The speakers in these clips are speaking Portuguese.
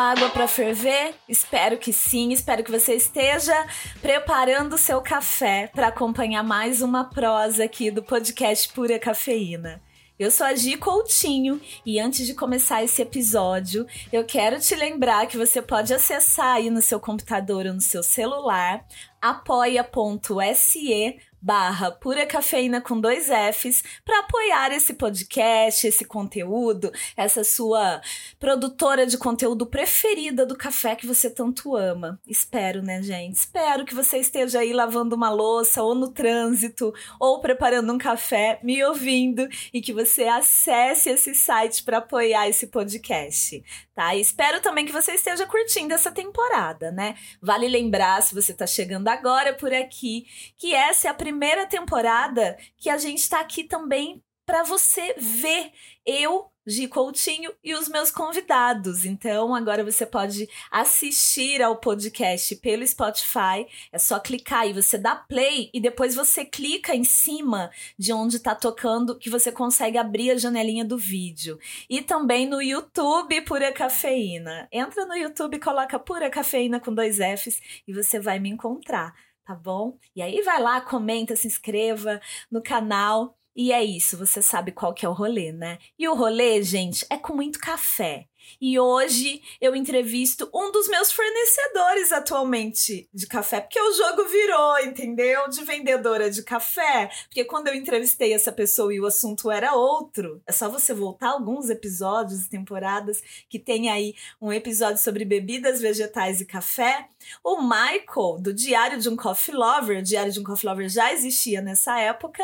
água para ferver? Espero que sim. Espero que você esteja preparando seu café para acompanhar mais uma prosa aqui do podcast Pura Cafeína. Eu sou a Gi Coutinho e antes de começar esse episódio, eu quero te lembrar que você pode acessar aí no seu computador ou no seu celular apoia.se barra pura cafeína com dois Fs para apoiar esse podcast, esse conteúdo, essa sua produtora de conteúdo preferida do café que você tanto ama. Espero, né, gente? Espero que você esteja aí lavando uma louça ou no trânsito ou preparando um café, me ouvindo e que você acesse esse site para apoiar esse podcast, tá? Espero também que você esteja curtindo essa temporada, né? Vale lembrar, se você está chegando agora por aqui, que essa é a primeira temporada que a gente está aqui também para você ver eu Gi Coutinho e os meus convidados. Então, agora você pode assistir ao podcast pelo Spotify. É só clicar e você dá play e depois você clica em cima de onde está tocando que você consegue abrir a janelinha do vídeo. E também no YouTube Pura Cafeína. Entra no YouTube, coloca Pura Cafeína com dois Fs e você vai me encontrar tá bom? E aí vai lá, comenta, se inscreva no canal e é isso, você sabe qual que é o rolê, né? E o rolê, gente, é com muito café. E hoje eu entrevisto um dos meus fornecedores atualmente de café, porque o jogo virou, entendeu? De vendedora de café. Porque quando eu entrevistei essa pessoa e o assunto era outro, é só você voltar alguns episódios, temporadas, que tem aí um episódio sobre bebidas vegetais e café. O Michael, do Diário de um Coffee Lover, o Diário de um Coffee Lover já existia nessa época,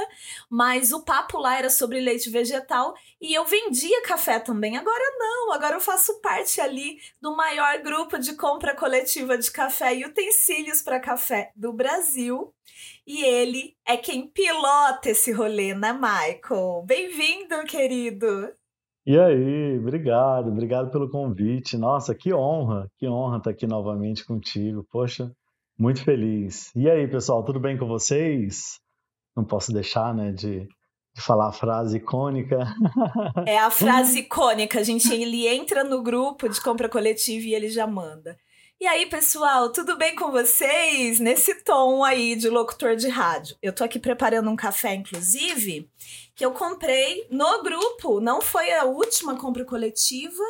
mas o papo lá era sobre leite vegetal e eu vendia café também. Agora não, agora eu faço parte ali do maior grupo de compra coletiva de café e utensílios para café do Brasil. E ele é quem pilota esse rolê, né, Michael? Bem-vindo, querido! E aí, obrigado, obrigado pelo convite. Nossa, que honra, que honra estar aqui novamente contigo. Poxa, muito feliz. E aí, pessoal, tudo bem com vocês? Não posso deixar, né, de de falar a frase icônica. É a frase icônica, a gente ele entra no grupo de compra coletiva e ele já manda. E aí, pessoal, tudo bem com vocês? Nesse tom aí de locutor de rádio. Eu tô aqui preparando um café, inclusive, que eu comprei no grupo. Não foi a última compra coletiva,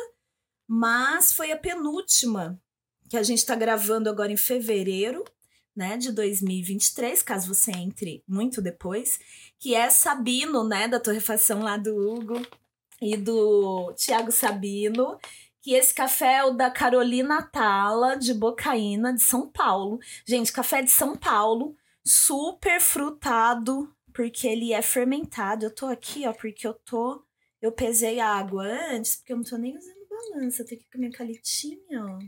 mas foi a penúltima, que a gente tá gravando agora em fevereiro né, de 2023, caso você entre muito depois, que é Sabino, né, da torrefação lá do Hugo e do Tiago Sabino, que esse café é o da Carolina Tala, de Bocaína, de São Paulo. Gente, café de São Paulo, super frutado, porque ele é fermentado. Eu tô aqui, ó, porque eu tô... Eu pesei a água antes, porque eu não tô nem usando balança. Eu tenho aqui com a minha calitinha, ó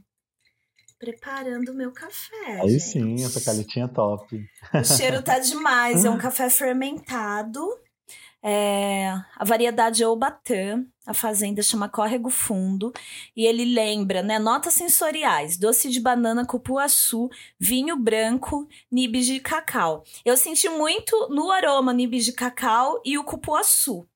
preparando o meu café. Aí gente. sim, essa calitinha é top. O cheiro tá demais. É um café fermentado. É, a variedade é Obatã, a fazenda chama Córrego Fundo, e ele lembra, né, notas sensoriais, doce de banana, cupuaçu, vinho branco, nibs de cacau. Eu senti muito no aroma nibs de cacau e o cupuaçu.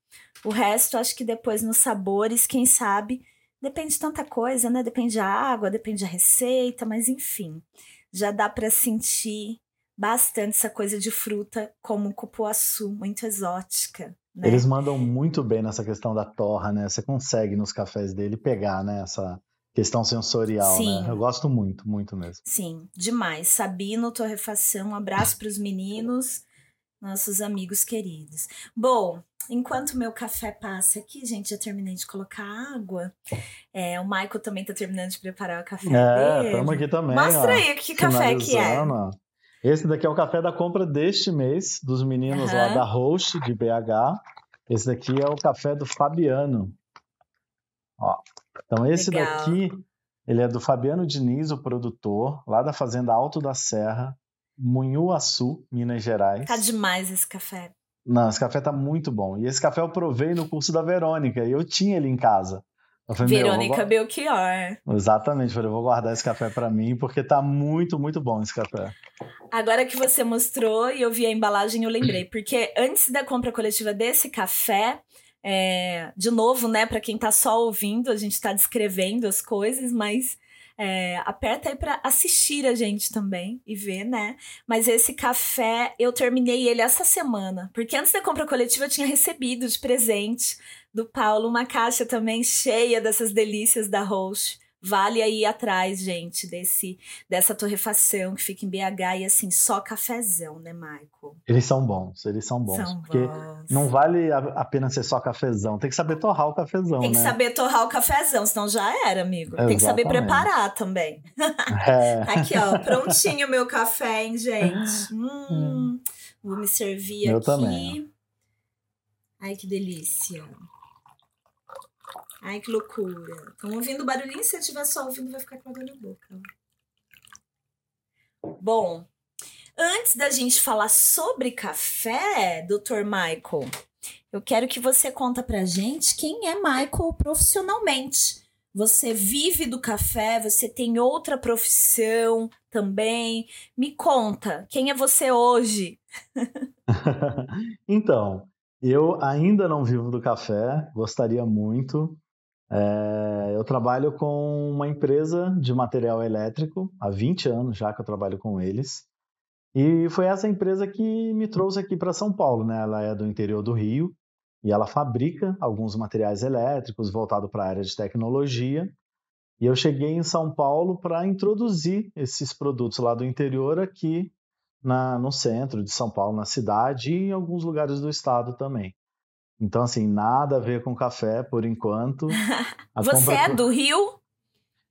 O resto, acho que depois nos sabores, quem sabe, Depende de tanta coisa, né? Depende da água, depende da receita, mas enfim, já dá para sentir bastante essa coisa de fruta como cupuaçu, muito exótica. Né? Eles mandam muito bem nessa questão da torra, né? Você consegue nos cafés dele pegar, né? Essa questão sensorial, né? Sim. né? Eu gosto muito, muito mesmo. Sim, demais. Sabino, torrefação, um abraço para os meninos, nossos amigos queridos. Bom, Enquanto meu café passa aqui, gente, já terminei de colocar água. É, o Michael também tá terminando de preparar o café é, dele. estamos aqui também. Mostra ó, aí que café que é. Esse daqui é o café da compra deste mês, dos meninos uhum. lá da Roche, de BH. Esse daqui é o café do Fabiano. Ó, então esse Legal. daqui, ele é do Fabiano Diniz, o produtor, lá da Fazenda Alto da Serra, Munhuaçu, Minas Gerais. Tá demais esse café. Não, esse café tá muito bom. E esse café eu provei no curso da Verônica, e eu tinha ele em casa. Falei, Verônica vou... Belchior. Exatamente, falei, vou guardar esse café para mim, porque tá muito, muito bom esse café. Agora que você mostrou e eu vi a embalagem, eu lembrei, porque antes da compra coletiva desse café, é, de novo, né, para quem tá só ouvindo, a gente tá descrevendo as coisas, mas É, aperta aí para assistir a gente também e ver, né? Mas esse café, eu terminei ele essa semana, porque antes da compra coletiva eu tinha recebido de presente do Paulo uma caixa também cheia dessas delícias da Roche. Vale aí atrás, gente, desse dessa torrefação que fica em BH e assim, só cafezão, né, Michael? Eles são bons, eles são bons. São porque bons. não vale apenas ser só cafezão, tem que saber torrar o cafezão, Tem que né? saber torrar o cafezão, senão já era, amigo. Exatamente. Tem que saber preparar também. É. Aqui, ó, prontinho o meu café, hein, gente? Hum, vou me servir meu aqui. Também. Ai, que delícia. Ai, que loucura. Estão ouvindo barulhinho? Se eu estiver só ouvindo, vai ficar com água na boca. Bom, antes da gente falar sobre café, Dr. Michael, eu quero que você conta pra gente quem é Michael profissionalmente. Você vive do café, você tem outra profissão também. Me conta, quem é você hoje? então, eu ainda não vivo do café, gostaria muito. É, eu trabalho com uma empresa de material elétrico, há 20 anos já que eu trabalho com eles. E foi essa empresa que me trouxe aqui para São Paulo, né? Ela é do interior do Rio e ela fabrica alguns materiais elétricos voltados para a área de tecnologia. E eu cheguei em São Paulo para introduzir esses produtos lá do interior aqui na, no centro de São Paulo, na cidade e em alguns lugares do estado também. Então, assim, nada a ver com café por enquanto. Você é do Rio?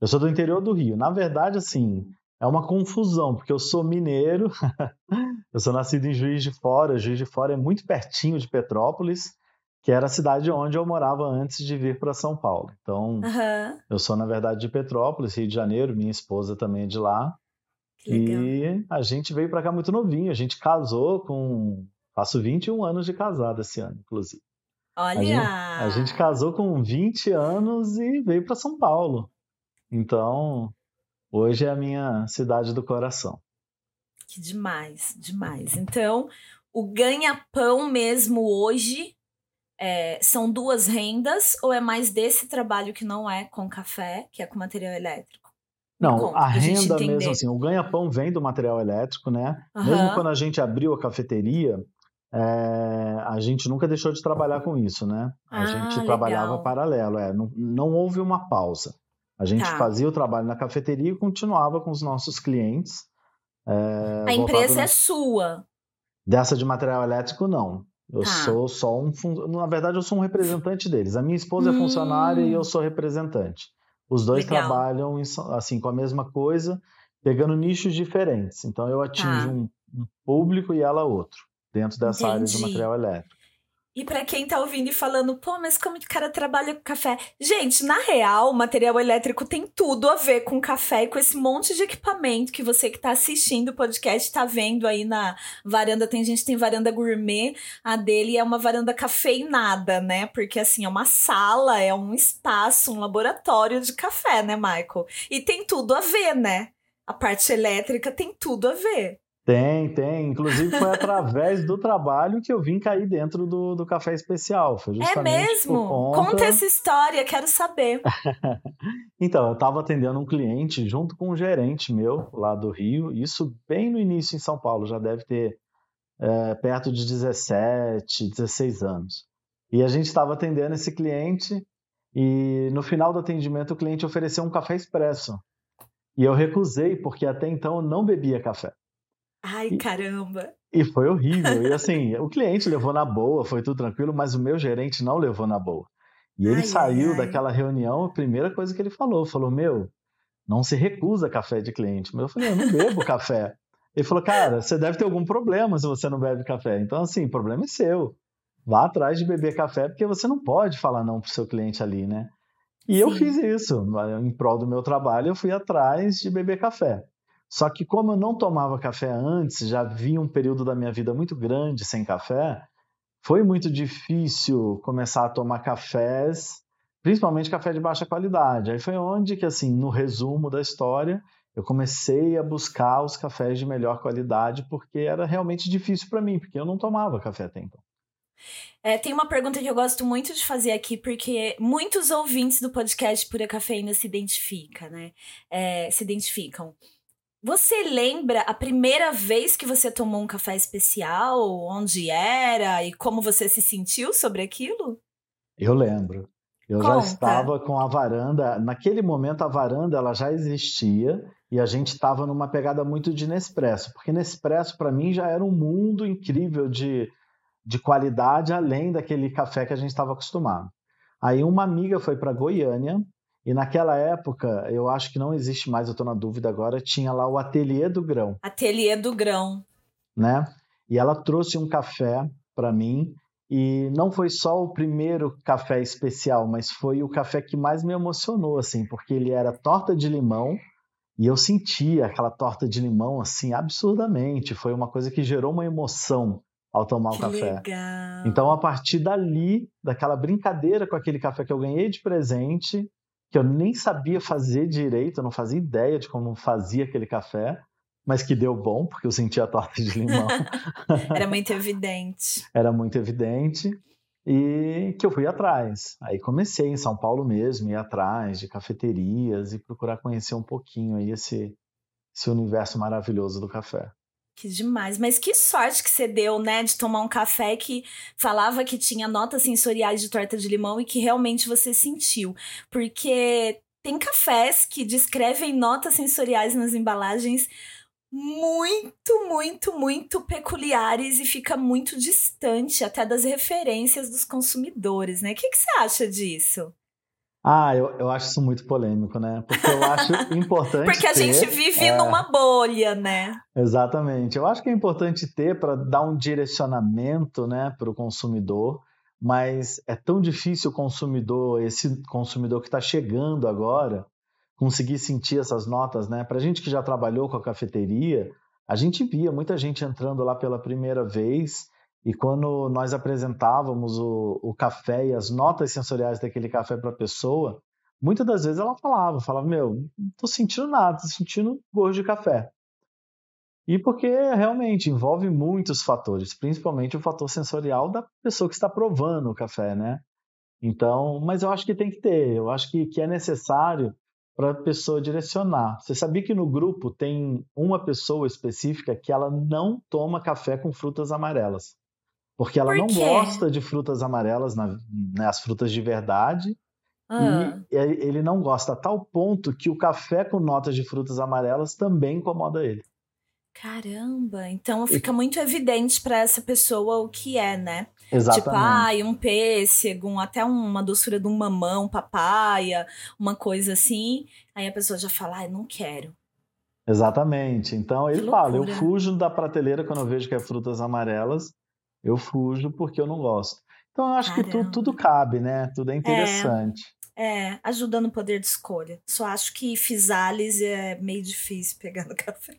Eu sou do interior do Rio. Na verdade, assim, é uma confusão, porque eu sou mineiro, eu sou nascido em Juiz de Fora. Juiz de Fora é muito pertinho de Petrópolis, que era a cidade onde eu morava antes de vir para São Paulo. Então, uhum. eu sou, na verdade, de Petrópolis, Rio de Janeiro. Minha esposa também é de lá. E a gente veio para cá muito novinho. A gente casou com. Faço 21 anos de casado esse ano, inclusive. Olha! A gente, a gente casou com 20 anos e veio para São Paulo. Então, hoje é a minha cidade do coração. Que demais, demais. Então, o ganha-pão mesmo hoje é, são duas rendas ou é mais desse trabalho que não é com café, que é com material elétrico? Não, conta, a renda mesmo assim, o ganha-pão vem do material elétrico, né? Uhum. Mesmo quando a gente abriu a cafeteria, é, a gente nunca deixou de trabalhar com isso, né? A ah, gente legal. trabalhava paralelo, é, não, não houve uma pausa. A gente tá. fazia o trabalho na cafeteria e continuava com os nossos clientes. É, a empresa é sua. Dessa de material elétrico, não. Eu tá. sou só um. Na verdade, eu sou um representante deles. A minha esposa hum. é funcionária e eu hum. sou representante. Os dois Legal. trabalham assim com a mesma coisa, pegando nichos diferentes. Então eu atinjo tá. um, um público e ela outro dentro dessa Entendi. área de material elétrico. E para quem tá ouvindo e falando, pô, mas como que o cara trabalha com café? Gente, na real, o material elétrico tem tudo a ver com café e com esse monte de equipamento que você que tá assistindo o podcast tá vendo aí na varanda. Tem gente que tem varanda gourmet, a dele é uma varanda cafeinada, né? Porque assim, é uma sala, é um espaço, um laboratório de café, né, Michael? E tem tudo a ver, né? A parte elétrica tem tudo a ver. Tem, tem. Inclusive foi através do trabalho que eu vim cair dentro do, do café especial. Foi é mesmo? Conta... conta essa história, quero saber. então, eu estava atendendo um cliente junto com um gerente meu lá do Rio, isso bem no início em São Paulo, já deve ter é, perto de 17, 16 anos. E a gente estava atendendo esse cliente e no final do atendimento o cliente ofereceu um café expresso. E eu recusei porque até então eu não bebia café. Ai, caramba! E foi horrível. E assim, o cliente levou na boa, foi tudo tranquilo, mas o meu gerente não levou na boa. E ele ai, saiu ai, daquela reunião, a primeira coisa que ele falou, falou: Meu, não se recusa café de cliente. Mas eu falei: Eu não bebo café. Ele falou: Cara, você deve ter algum problema se você não bebe café. Então, assim, o problema é seu. Vá atrás de beber café, porque você não pode falar não pro seu cliente ali, né? E Sim. eu fiz isso. Em prol do meu trabalho, eu fui atrás de beber café. Só que como eu não tomava café antes, já vi um período da minha vida muito grande sem café, foi muito difícil começar a tomar cafés, principalmente café de baixa qualidade. Aí foi onde que, assim, no resumo da história, eu comecei a buscar os cafés de melhor qualidade, porque era realmente difícil para mim, porque eu não tomava café até então. É, tem uma pergunta que eu gosto muito de fazer aqui, porque muitos ouvintes do podcast Pura Cafeína se identificam, né? É, se identificam. Você lembra a primeira vez que você tomou um café especial? Onde era e como você se sentiu sobre aquilo? Eu lembro. Eu Conta. já estava com a varanda. Naquele momento, a varanda ela já existia e a gente estava numa pegada muito de Nespresso, porque Nespresso para mim já era um mundo incrível de, de qualidade além daquele café que a gente estava acostumado. Aí uma amiga foi para Goiânia e naquela época, eu acho que não existe mais, eu estou na dúvida agora, tinha lá o Ateliê do Grão. Ateliê do Grão. Né? E ela trouxe um café para mim e não foi só o primeiro café especial, mas foi o café que mais me emocionou, assim, porque ele era torta de limão e eu sentia aquela torta de limão, assim, absurdamente. Foi uma coisa que gerou uma emoção ao tomar que o café. Legal. Então, a partir dali, daquela brincadeira com aquele café que eu ganhei de presente, que eu nem sabia fazer direito, eu não fazia ideia de como fazia aquele café, mas que deu bom, porque eu sentia a torta de limão. Era muito evidente. Era muito evidente. E que eu fui atrás. Aí comecei em São Paulo mesmo, ir atrás de cafeterias e procurar conhecer um pouquinho aí esse, esse universo maravilhoso do café. Que demais. Mas que sorte que você deu, né, de tomar um café que falava que tinha notas sensoriais de torta de limão e que realmente você sentiu. Porque tem cafés que descrevem notas sensoriais nas embalagens muito, muito, muito peculiares e fica muito distante até das referências dos consumidores, né? O que, que você acha disso? Ah, eu, eu acho isso muito polêmico, né? Porque eu acho importante. Porque a ter, gente vive é... numa bolha, né? Exatamente. Eu acho que é importante ter para dar um direcionamento né, para o consumidor, mas é tão difícil o consumidor, esse consumidor que está chegando agora, conseguir sentir essas notas, né? Para a gente que já trabalhou com a cafeteria, a gente via muita gente entrando lá pela primeira vez e quando nós apresentávamos o, o café e as notas sensoriais daquele café para a pessoa, muitas das vezes ela falava, falava, meu, não tô sentindo nada, tô sentindo gosto de café. E porque realmente envolve muitos fatores, principalmente o fator sensorial da pessoa que está provando o café, né? Então, mas eu acho que tem que ter, eu acho que, que é necessário para a pessoa direcionar. Você sabia que no grupo tem uma pessoa específica que ela não toma café com frutas amarelas? Porque ela Por não gosta de frutas amarelas, né, as frutas de verdade. Ah. E ele não gosta a tal ponto que o café com notas de frutas amarelas também incomoda ele. Caramba, então fica e... muito evidente para essa pessoa o que é, né? Exatamente. Tipo, ai, um pêssego, um, até uma doçura de um mamão, papaya, uma coisa assim. Aí a pessoa já fala, ai, não quero. Exatamente. Então ele fala, eu fujo da prateleira quando eu vejo que é frutas amarelas, eu fujo porque eu não gosto. Então eu acho Caramba. que tudo, tudo cabe, né? Tudo é, é. interessante. É, é, ajuda no poder de escolha. Só acho que Fisales é meio difícil pegar no café.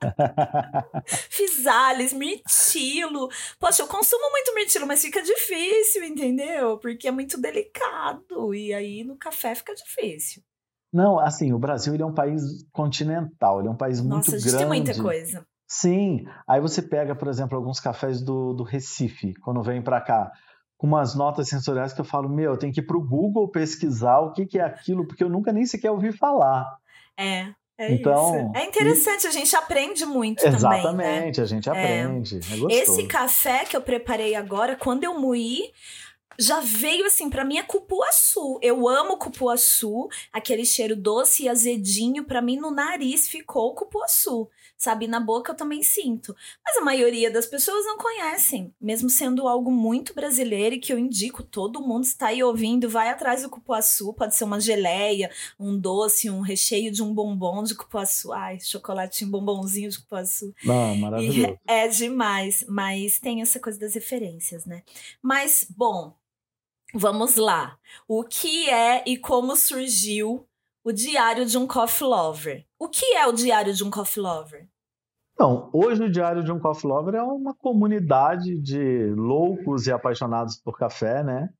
Fisales, mirtilo. Poxa, eu consumo muito mirtilo, mas fica difícil, entendeu? Porque é muito delicado. E aí no café fica difícil. Não, assim, o Brasil ele é um país continental, ele é um país Nossa, muito grande. Nossa, a gente tem muita coisa. Sim, aí você pega, por exemplo, alguns cafés do, do Recife, quando vem para cá, com umas notas sensoriais que eu falo, meu, eu tenho que ir para o Google pesquisar o que, que é aquilo, porque eu nunca nem sequer ouvi falar. É, é então, isso. É interessante, e... a gente aprende muito Exatamente, também. Exatamente, né? a gente aprende. É. É Esse café que eu preparei agora, quando eu moí, já veio assim, para mim é cupuaçu. Eu amo cupuaçu, aquele cheiro doce e azedinho, para mim no nariz ficou cupuaçu sabe? Na boca eu também sinto. Mas a maioria das pessoas não conhecem, mesmo sendo algo muito brasileiro e que eu indico, todo mundo está aí ouvindo, vai atrás do cupuaçu, pode ser uma geleia, um doce, um recheio de um bombom de cupuaçu. Ai, chocolatinho, bombonzinho de cupuaçu. Ah, maravilhoso. E é demais, mas tem essa coisa das referências, né? Mas, bom, vamos lá. O que é e como surgiu o Diário de um Coffee Lover. O que é o Diário de um Coffee Lover? Então, hoje o Diário de um Coffee Lover é uma comunidade de loucos e apaixonados por café, né?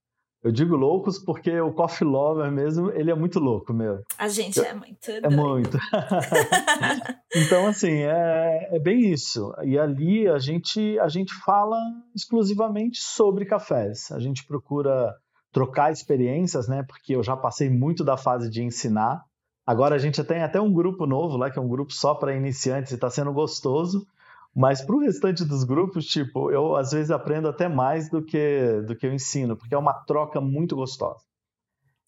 Eu digo loucos porque o Coffee Lover mesmo, ele é muito louco mesmo. A gente é muito. É muito. então, assim, é, é bem isso. E ali a gente, a gente fala exclusivamente sobre cafés. A gente procura trocar experiências, né? Porque eu já passei muito da fase de ensinar. Agora a gente tem até um grupo novo lá, que é um grupo só para iniciantes e está sendo gostoso. Mas para o restante dos grupos, tipo, eu às vezes aprendo até mais do que do que eu ensino, porque é uma troca muito gostosa.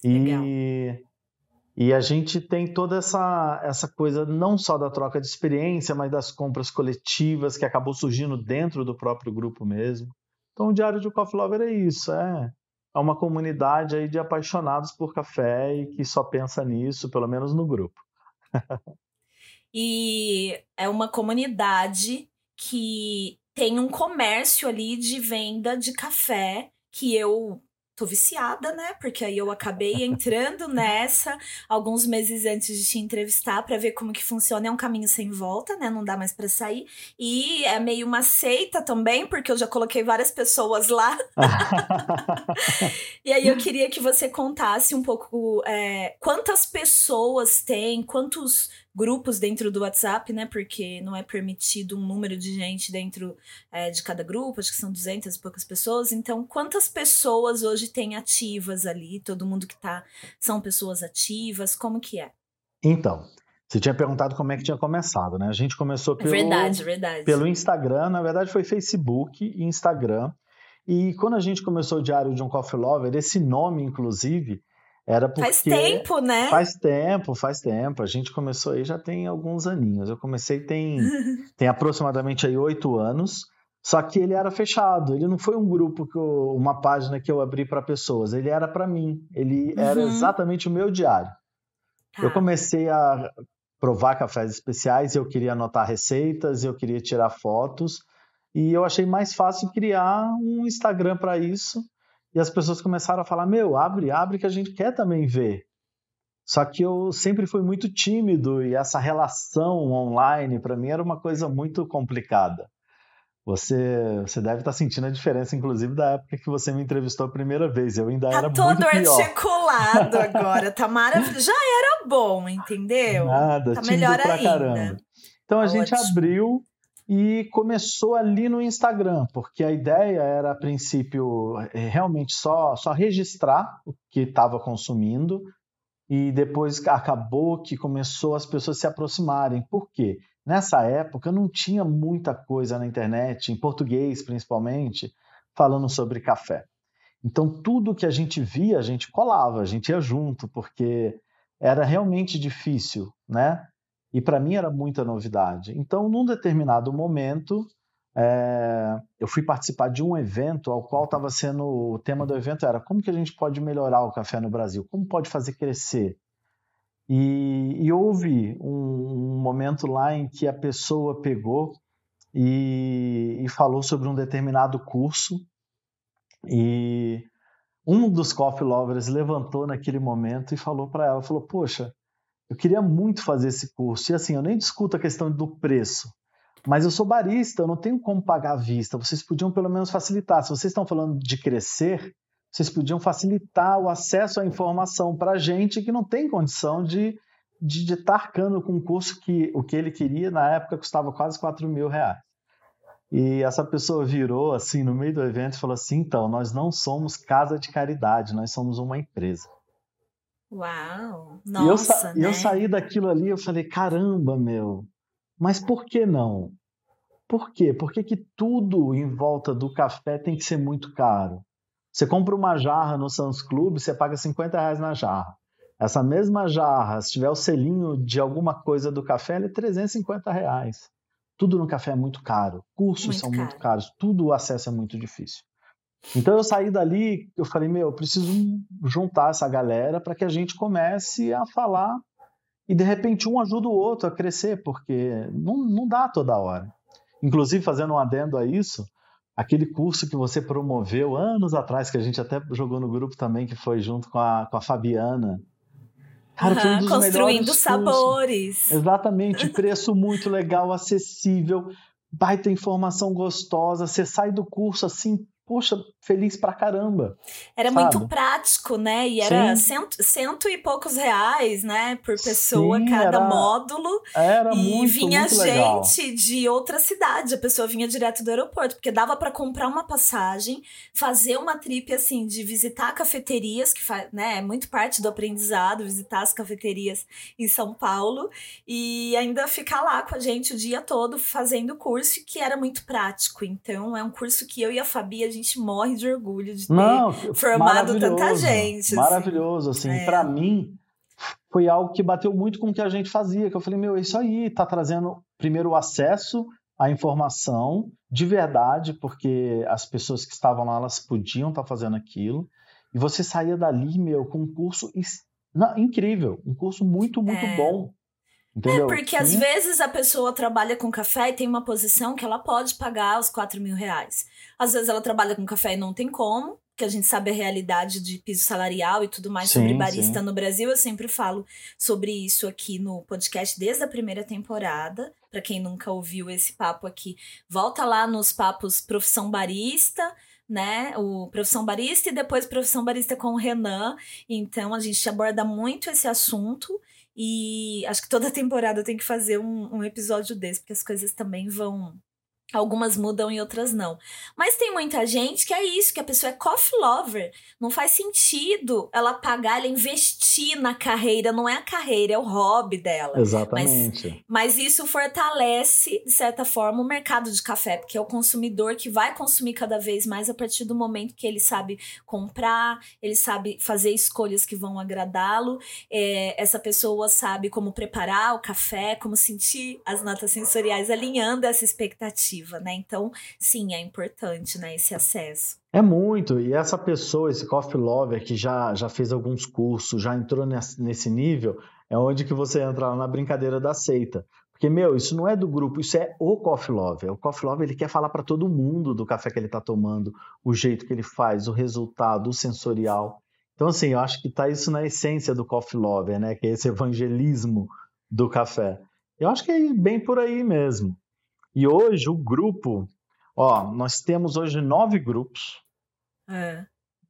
E, e a gente tem toda essa, essa coisa não só da troca de experiência, mas das compras coletivas que acabou surgindo dentro do próprio grupo mesmo. Então o Diário de Coffee Lover é isso, é, é uma comunidade aí de apaixonados por café e que só pensa nisso, pelo menos no grupo. e é uma comunidade que tem um comércio ali de venda de café que eu tô viciada, né? Porque aí eu acabei entrando nessa alguns meses antes de te entrevistar para ver como que funciona. É um caminho sem volta, né? Não dá mais para sair. E é meio uma seita também, porque eu já coloquei várias pessoas lá. e aí eu queria que você contasse um pouco é, quantas pessoas tem, quantos grupos dentro do WhatsApp, né? Porque não é permitido um número de gente dentro é, de cada grupo, acho que são 200 e poucas pessoas. Então, quantas pessoas hoje tem ativas ali? Todo mundo que tá são pessoas ativas? Como que é? Então, você tinha perguntado como é que tinha começado, né? A gente começou pelo, verdade, verdade. pelo Instagram, na verdade foi Facebook e Instagram. E quando a gente começou o Diário de um Coffee Lover, esse nome, inclusive, era porque... Faz tempo, né? Faz tempo, faz tempo. A gente começou aí já tem alguns aninhos. Eu comecei tem, tem aproximadamente aí oito anos. Só que ele era fechado. Ele não foi um grupo que eu, uma página que eu abri para pessoas. Ele era para mim. Ele uhum. era exatamente o meu diário. Tá. Eu comecei a provar cafés especiais. Eu queria anotar receitas. Eu queria tirar fotos. E eu achei mais fácil criar um Instagram para isso e as pessoas começaram a falar: Meu, abre, abre que a gente quer também ver. Só que eu sempre fui muito tímido e essa relação online para mim era uma coisa muito complicada. Você, você deve estar tá sentindo a diferença, inclusive, da época que você me entrevistou a primeira vez. Eu ainda tá era muito pior. todo articulado agora, tá maravilhoso. Já era bom, entendeu? Nada, tá melhor pra ainda. caramba. Então a Ótimo. gente abriu e começou ali no Instagram, porque a ideia era, a princípio, é, realmente só, só registrar o que estava consumindo, e depois acabou que começou as pessoas se aproximarem. Por quê? Nessa época não tinha muita coisa na internet, em português principalmente, falando sobre café. Então tudo que a gente via, a gente colava, a gente ia junto, porque era realmente difícil, né? E para mim era muita novidade. Então, num determinado momento, é, eu fui participar de um evento ao qual estava sendo o tema do evento era como que a gente pode melhorar o café no Brasil, como pode fazer crescer. E, e houve um, um, momento lá em que a pessoa pegou e, e falou sobre um determinado curso e um dos coffee lovers levantou naquele momento e falou para ela, falou, poxa, eu queria muito fazer esse curso. E assim, eu nem discuto a questão do preço, mas eu sou barista, eu não tenho como pagar à vista. Vocês podiam pelo menos facilitar. Se vocês estão falando de crescer, vocês podiam facilitar o acesso à informação para gente que não tem condição de, de, estar arcando com um curso que o que ele queria na época custava quase 4 mil reais. E essa pessoa virou assim no meio do evento e falou assim: então, nós não somos casa de caridade, nós somos uma empresa. Uau! Nossa, e eu, né? eu saí daquilo ali, eu falei, caramba, meu, mas por que não? Por quê? Por que, que tudo em volta do café tem que ser muito caro? Você compra uma jarra no Sans Club, você paga 50 reais na jarra. Essa mesma jarra, se tiver o selinho de alguma coisa do café, ela é 350 reais. Tudo no café é muito caro. Cursos muito são caro. muito caros. Tudo o acesso é muito difícil. Então eu saí dali, eu falei, meu, eu preciso juntar essa galera para que a gente comece a falar e de repente um ajuda o outro a crescer, porque não, não dá toda hora. Inclusive, fazendo um adendo a isso, aquele curso que você promoveu anos atrás, que a gente até jogou no grupo também, que foi junto com a, com a Fabiana. Cara, uhum, foi um dos construindo sabores. Cursos. Exatamente, preço muito legal, acessível, baita informação gostosa. Você sai do curso assim, poxa, feliz pra caramba. Era sabe? muito prático, né? E era cento, cento e poucos reais, né? Por pessoa, Sim, cada era, módulo. Era e muito, vinha muito gente legal. de outra cidade. A pessoa vinha direto do aeroporto, porque dava para comprar uma passagem, fazer uma trip assim, de visitar cafeterias, que faz, né? É muito parte do aprendizado, visitar as cafeterias em São Paulo. E ainda ficar lá com a gente o dia todo fazendo curso, que era muito prático. Então, é um curso que eu e a Fabi, a gente morre de orgulho de ter Não, formado tanta gente. Assim. Maravilhoso, assim. É. Para mim, foi algo que bateu muito com o que a gente fazia, que eu falei, meu, é isso aí, tá trazendo primeiro o acesso à informação de verdade, porque as pessoas que estavam lá, elas podiam estar tá fazendo aquilo, e você saía dali, meu, com um curso não, incrível, um curso muito, muito é. bom. É, Entendeu? É, porque às vezes a pessoa trabalha com café e tem uma posição que ela pode pagar os 4 mil reais. Às vezes ela trabalha com café e não tem como, que a gente sabe a realidade de piso salarial e tudo mais sim, sobre barista sim. no Brasil. Eu sempre falo sobre isso aqui no podcast desde a primeira temporada. Para quem nunca ouviu esse papo aqui, volta lá nos papos Profissão Barista né? O Profissão Barista e depois Profissão Barista com o Renan. Então a gente aborda muito esse assunto. E acho que toda temporada tem que fazer um, um episódio desse, porque as coisas também vão Algumas mudam e outras não. Mas tem muita gente que é isso, que a pessoa é coffee lover. Não faz sentido ela pagar, ela investir na carreira. Não é a carreira, é o hobby dela. Exatamente. Mas, mas isso fortalece, de certa forma, o mercado de café, porque é o consumidor que vai consumir cada vez mais a partir do momento que ele sabe comprar, ele sabe fazer escolhas que vão agradá-lo. É, essa pessoa sabe como preparar o café, como sentir as notas sensoriais alinhando essa expectativa né? Então, sim, é importante, né, esse acesso. É muito, e essa pessoa, esse coffee lover que já, já fez alguns cursos, já entrou nesse nível, é onde que você entra na brincadeira da seita. Porque, meu, isso não é do grupo, isso é o coffee lover. O coffee lover, ele quer falar para todo mundo do café que ele está tomando, o jeito que ele faz, o resultado, o sensorial. Então, assim, eu acho que está isso na essência do coffee lover, né? Que é esse evangelismo do café. Eu acho que é bem por aí mesmo. E hoje o grupo, ó, nós temos hoje nove grupos é.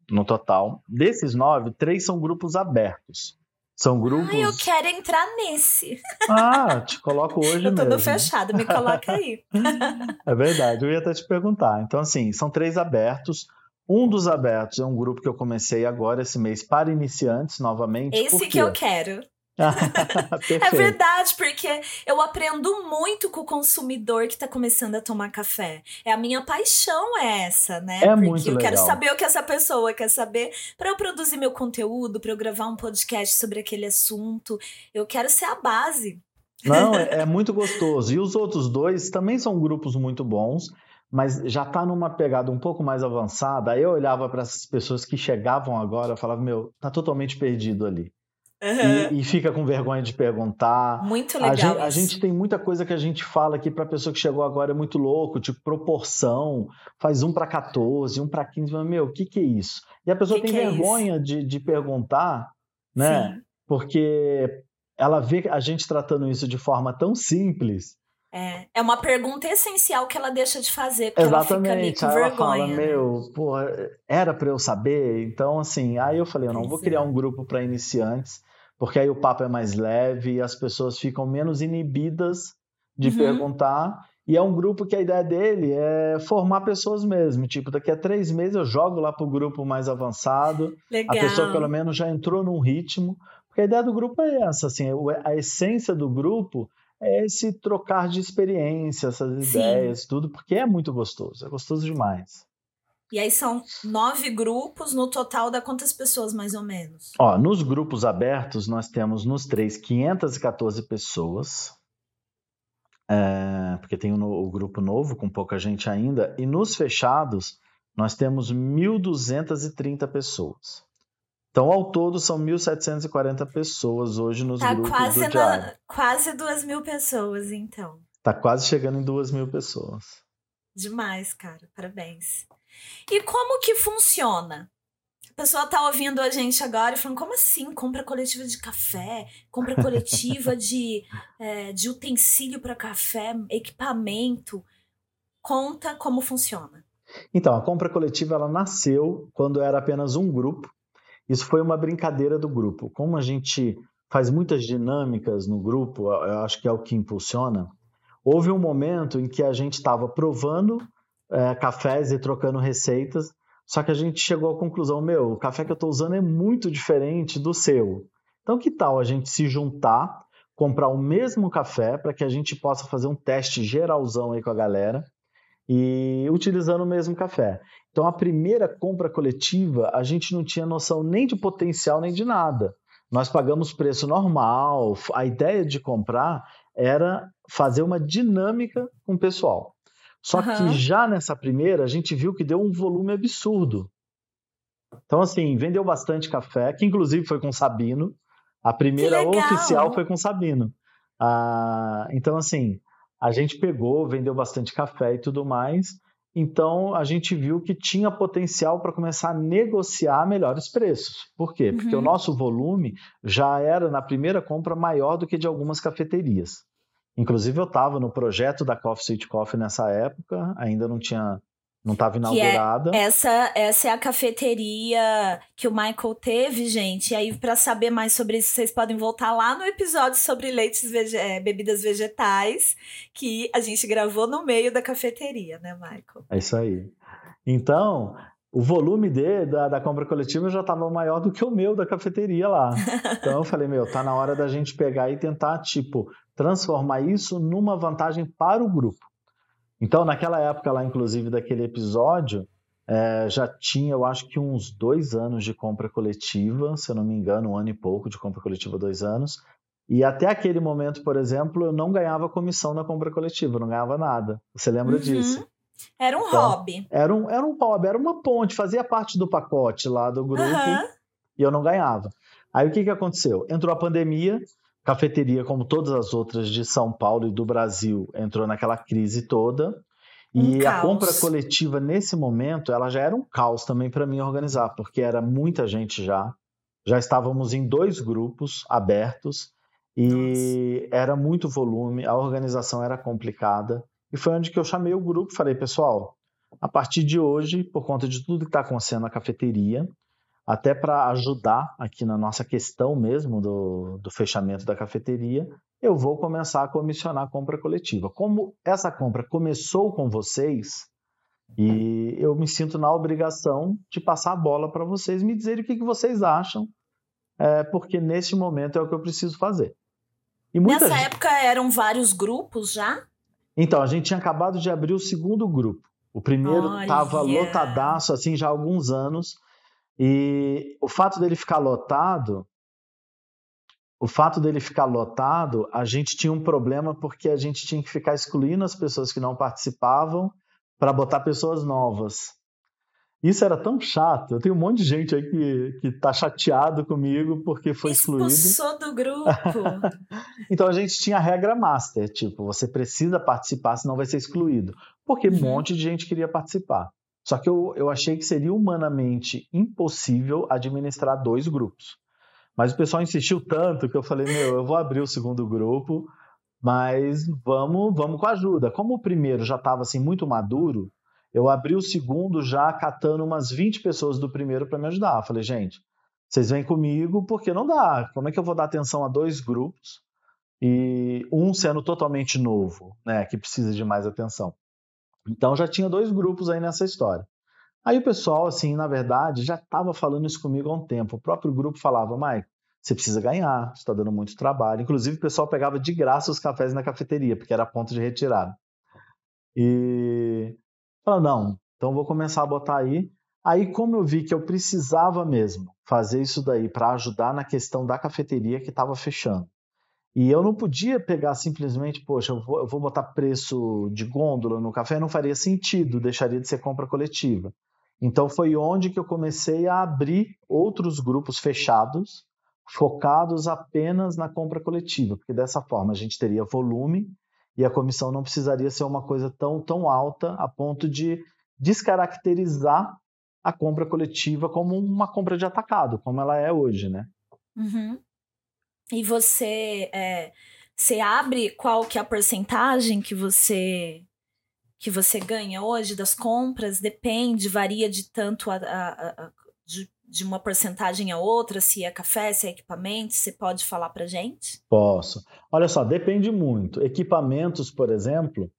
no total. Desses nove, três são grupos abertos. São grupos. Ah, eu quero entrar nesse. Ah, te coloco hoje eu tô mesmo. no fechado, me coloca aí. é verdade, eu ia até te perguntar. Então, assim, são três abertos. Um dos abertos é um grupo que eu comecei agora esse mês para iniciantes novamente. Esse que eu quero. é verdade, porque eu aprendo muito com o consumidor que está começando a tomar café. É a minha paixão é essa, né? É porque muito eu legal. quero saber o que essa pessoa quer saber para eu produzir meu conteúdo, para eu gravar um podcast sobre aquele assunto. Eu quero ser a base. Não, é, é muito gostoso. E os outros dois também são grupos muito bons mas já está numa pegada um pouco mais avançada. Aí eu olhava para essas pessoas que chegavam agora, e falava, meu, tá totalmente perdido ali. Uhum. E, e, fica com vergonha de perguntar. Muito legal. A gente, a gente, tem muita coisa que a gente fala aqui para a pessoa que chegou agora é muito louco, tipo proporção, faz um para 14, um para 15, mas, meu, o que, que é isso? E a pessoa que tem que é vergonha é de, de perguntar, né? Sim. Porque ela vê a gente tratando isso de forma tão simples. É, é uma pergunta essencial que ela deixa de fazer, porque Exatamente. ela fica ali com ela vergonha. Fala, né? meu, pô, era para eu saber. Então, assim, aí eu falei, eu não pois vou criar é. um grupo para iniciantes porque aí o papo é mais leve e as pessoas ficam menos inibidas de uhum. perguntar. E é um grupo que a ideia dele é formar pessoas mesmo. Tipo, daqui a três meses eu jogo lá para o grupo mais avançado. Legal. A pessoa pelo menos já entrou num ritmo. Porque a ideia do grupo é essa, assim, a essência do grupo é esse trocar de experiência, essas Sim. ideias, tudo, porque é muito gostoso, é gostoso demais. E aí são nove grupos, no total dá quantas pessoas mais ou menos? Ó, nos grupos abertos nós temos nos três 514 pessoas, é, porque tem o, o grupo novo com pouca gente ainda, e nos fechados nós temos 1.230 pessoas. Então, ao todo, são 1.740 pessoas hoje nos tá grupos quase do na, Quase duas mil pessoas, então. Tá quase chegando em duas mil pessoas. Demais, cara. Parabéns. E como que funciona? A pessoa tá ouvindo a gente agora e falando, como assim? Compra coletiva de café, compra coletiva de, é, de utensílio para café, equipamento. Conta como funciona. Então, a compra coletiva ela nasceu quando era apenas um grupo. Isso foi uma brincadeira do grupo. Como a gente faz muitas dinâmicas no grupo, eu acho que é o que impulsiona. Houve um momento em que a gente estava provando é, cafés e trocando receitas, só que a gente chegou à conclusão: meu, o café que eu estou usando é muito diferente do seu. Então, que tal a gente se juntar, comprar o mesmo café para que a gente possa fazer um teste geralzão aí com a galera e utilizando o mesmo café. Então, a primeira compra coletiva, a gente não tinha noção nem de potencial nem de nada. Nós pagamos preço normal. A ideia de comprar era fazer uma dinâmica com o pessoal. Só uhum. que já nessa primeira, a gente viu que deu um volume absurdo. Então, assim, vendeu bastante café, que inclusive foi com Sabino. A primeira oficial foi com Sabino. Ah, então, assim, a gente pegou, vendeu bastante café e tudo mais. Então, a gente viu que tinha potencial para começar a negociar melhores preços. Por quê? Porque uhum. o nosso volume já era, na primeira compra, maior do que de algumas cafeterias. Inclusive, eu estava no projeto da Coffee Sweet Coffee nessa época, ainda não tinha. Não estava é inaugurada. É, essa, essa é a cafeteria que o Michael teve, gente. E aí, para saber mais sobre isso, vocês podem voltar lá no episódio sobre leites, vege é, bebidas vegetais, que a gente gravou no meio da cafeteria, né, Michael? É isso aí. Então, o volume de, da, da compra coletiva já estava maior do que o meu da cafeteria lá. Então eu falei, meu, tá na hora da gente pegar e tentar, tipo, transformar isso numa vantagem para o grupo. Então, naquela época lá, inclusive, daquele episódio, é, já tinha, eu acho que uns dois anos de compra coletiva, se eu não me engano, um ano e pouco de compra coletiva, dois anos. E até aquele momento, por exemplo, eu não ganhava comissão na compra coletiva, não ganhava nada. Você lembra uhum. disso? Era um então, hobby. Era um, era um hobby, era uma ponte, fazia parte do pacote lá do grupo uhum. e eu não ganhava. Aí o que, que aconteceu? Entrou a pandemia, cafeteria, como todas as outras de São Paulo e do Brasil, entrou naquela crise toda. E a compra coletiva nesse momento, ela já era um caos também para mim organizar, porque era muita gente já. Já estávamos em dois grupos abertos e Nossa. era muito volume, a organização era complicada. E foi onde que eu chamei o grupo e falei, pessoal, a partir de hoje, por conta de tudo que está acontecendo na cafeteria, até para ajudar aqui na nossa questão mesmo do, do fechamento da cafeteria, eu vou começar a comissionar a compra coletiva. Como essa compra começou com vocês, e eu me sinto na obrigação de passar a bola para vocês, me dizerem o que, que vocês acham, é, porque nesse momento é o que eu preciso fazer. Nessa gente... época eram vários grupos já? Então, a gente tinha acabado de abrir o segundo grupo. O primeiro estava lotadaço, assim, já há alguns anos. E o fato dele ficar lotado, o fato dele ficar lotado, a gente tinha um problema porque a gente tinha que ficar excluindo as pessoas que não participavam para botar pessoas novas. Isso era tão chato. Eu tenho um monte de gente aí que, que tá chateado comigo porque foi excluído. Expulsou do grupo. então a gente tinha a regra master, tipo, você precisa participar, senão vai ser excluído. Porque um uhum. monte de gente queria participar. Só que eu, eu achei que seria humanamente impossível administrar dois grupos. Mas o pessoal insistiu tanto que eu falei, meu, eu vou abrir o segundo grupo, mas vamos, vamos com a ajuda. Como o primeiro já estava assim muito maduro, eu abri o segundo já catando umas 20 pessoas do primeiro para me ajudar. Eu falei, gente, vocês vêm comigo porque não dá. Como é que eu vou dar atenção a dois grupos e um sendo totalmente novo, né, que precisa de mais atenção? Então já tinha dois grupos aí nessa história. Aí o pessoal, assim, na verdade, já estava falando isso comigo há um tempo. O próprio grupo falava, Mike, você precisa ganhar, está dando muito trabalho. Inclusive, o pessoal pegava de graça os cafés na cafeteria, porque era ponto de retirada. E falava, não, então vou começar a botar aí. Aí, como eu vi que eu precisava mesmo fazer isso daí para ajudar na questão da cafeteria que estava fechando, e eu não podia pegar simplesmente, poxa, eu vou, eu vou, botar preço de gôndola no café, não faria sentido, deixaria de ser compra coletiva. Então foi onde que eu comecei a abrir outros grupos fechados, focados apenas na compra coletiva, porque dessa forma a gente teria volume e a comissão não precisaria ser uma coisa tão, tão alta a ponto de descaracterizar a compra coletiva como uma compra de atacado, como ela é hoje, né? Uhum e você é, você abre qual que é a porcentagem que você que você ganha hoje das compras depende, varia de tanto a, a, a de, de, uma porcentagem a outra, se é café, se é equipamento, você pode falar para gente? Posso. Olha só, depende muito. Equipamentos, por exemplo,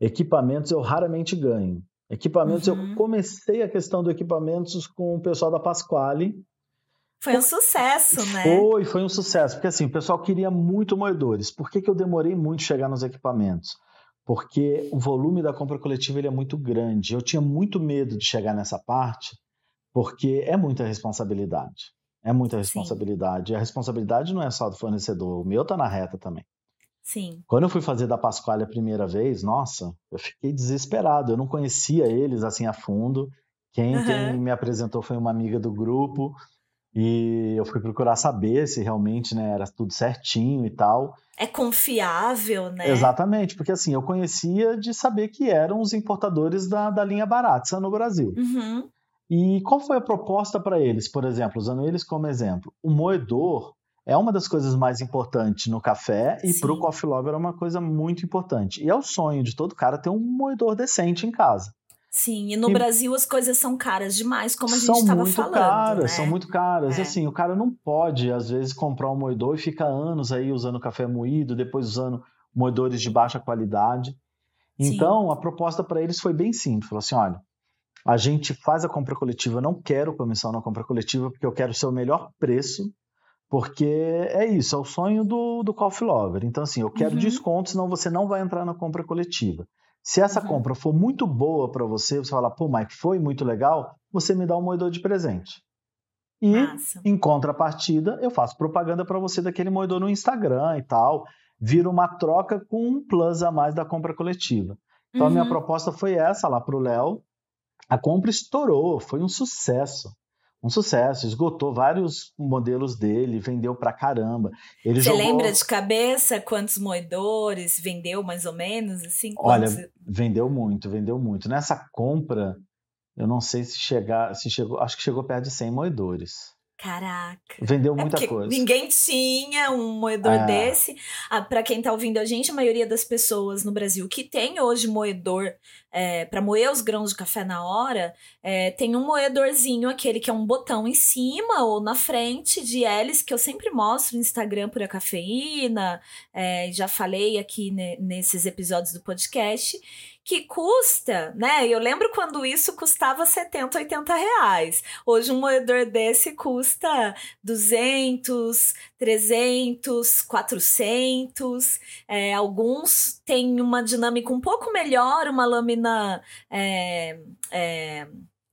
equipamentos eu raramente ganho. Equipamentos, uhum. eu comecei a questão do equipamentos com o pessoal da Pasquale. Foi um sucesso, né? Foi, foi um sucesso. Porque assim, o pessoal queria muito moedores. Por que, que eu demorei muito chegar nos equipamentos? Porque o volume da compra coletiva ele é muito grande. Eu tinha muito medo de chegar nessa parte, porque é muita responsabilidade. É muita responsabilidade. Sim. E a responsabilidade não é só do fornecedor, o meu está na reta também. Sim. Quando eu fui fazer da Pasquale a primeira vez, nossa, eu fiquei desesperado. Eu não conhecia eles assim a fundo. Quem, uhum. quem me apresentou foi uma amiga do grupo e eu fui procurar saber se realmente né, era tudo certinho e tal. É confiável, né? Exatamente, porque assim, eu conhecia de saber que eram os importadores da, da linha Baratza no Brasil. Uhum. E qual foi a proposta para eles, por exemplo, usando eles como exemplo? O moedor é uma das coisas mais importantes no café e para o coffee lover é uma coisa muito importante. E é o sonho de todo cara ter um moedor decente em casa. Sim, e no e Brasil as coisas são caras demais, como a gente estava falando. Caras, né? São muito caras, é. assim, o cara não pode, às vezes, comprar um moedor e ficar anos aí usando café moído, depois usando moedores de baixa qualidade. Então, Sim. a proposta para eles foi bem simples. Falou assim, olha, a gente faz a compra coletiva, eu não quero comissão na compra coletiva, porque eu quero o seu melhor preço porque é isso, é o sonho do, do Coffee Lover. Então, assim, eu quero uhum. desconto, senão você não vai entrar na compra coletiva. Se essa uhum. compra for muito boa para você, você fala, pô, Mike, foi muito legal, você me dá um moedor de presente. E, Massa. em contrapartida, eu faço propaganda para você daquele moedor no Instagram e tal. Vira uma troca com um plus a mais da compra coletiva. Então, uhum. a minha uhum. proposta foi essa lá para o Léo. A compra estourou, foi um sucesso um sucesso, esgotou vários modelos dele, vendeu pra caramba. Ele Você jogou... lembra de cabeça quantos moedores vendeu mais ou menos? Assim, quantos... Olha, vendeu muito, vendeu muito. Nessa compra, eu não sei se chegar, se chegou, acho que chegou perto de 100 moedores. Caraca. Vendeu é muita é coisa. Ninguém tinha um moedor é. desse. Ah, para quem tá ouvindo a gente, a maioria das pessoas no Brasil que tem hoje moedor é, para moer os grãos de café na hora, é, tem um moedorzinho, aquele que é um botão em cima ou na frente de hélice, que eu sempre mostro no Instagram por a cafeína. É, já falei aqui ne, nesses episódios do podcast que custa, né? Eu lembro quando isso custava 70, 80 reais. Hoje um moedor desse custa 200, 300, 400. É, alguns têm uma dinâmica um pouco melhor, uma lâmina é, é,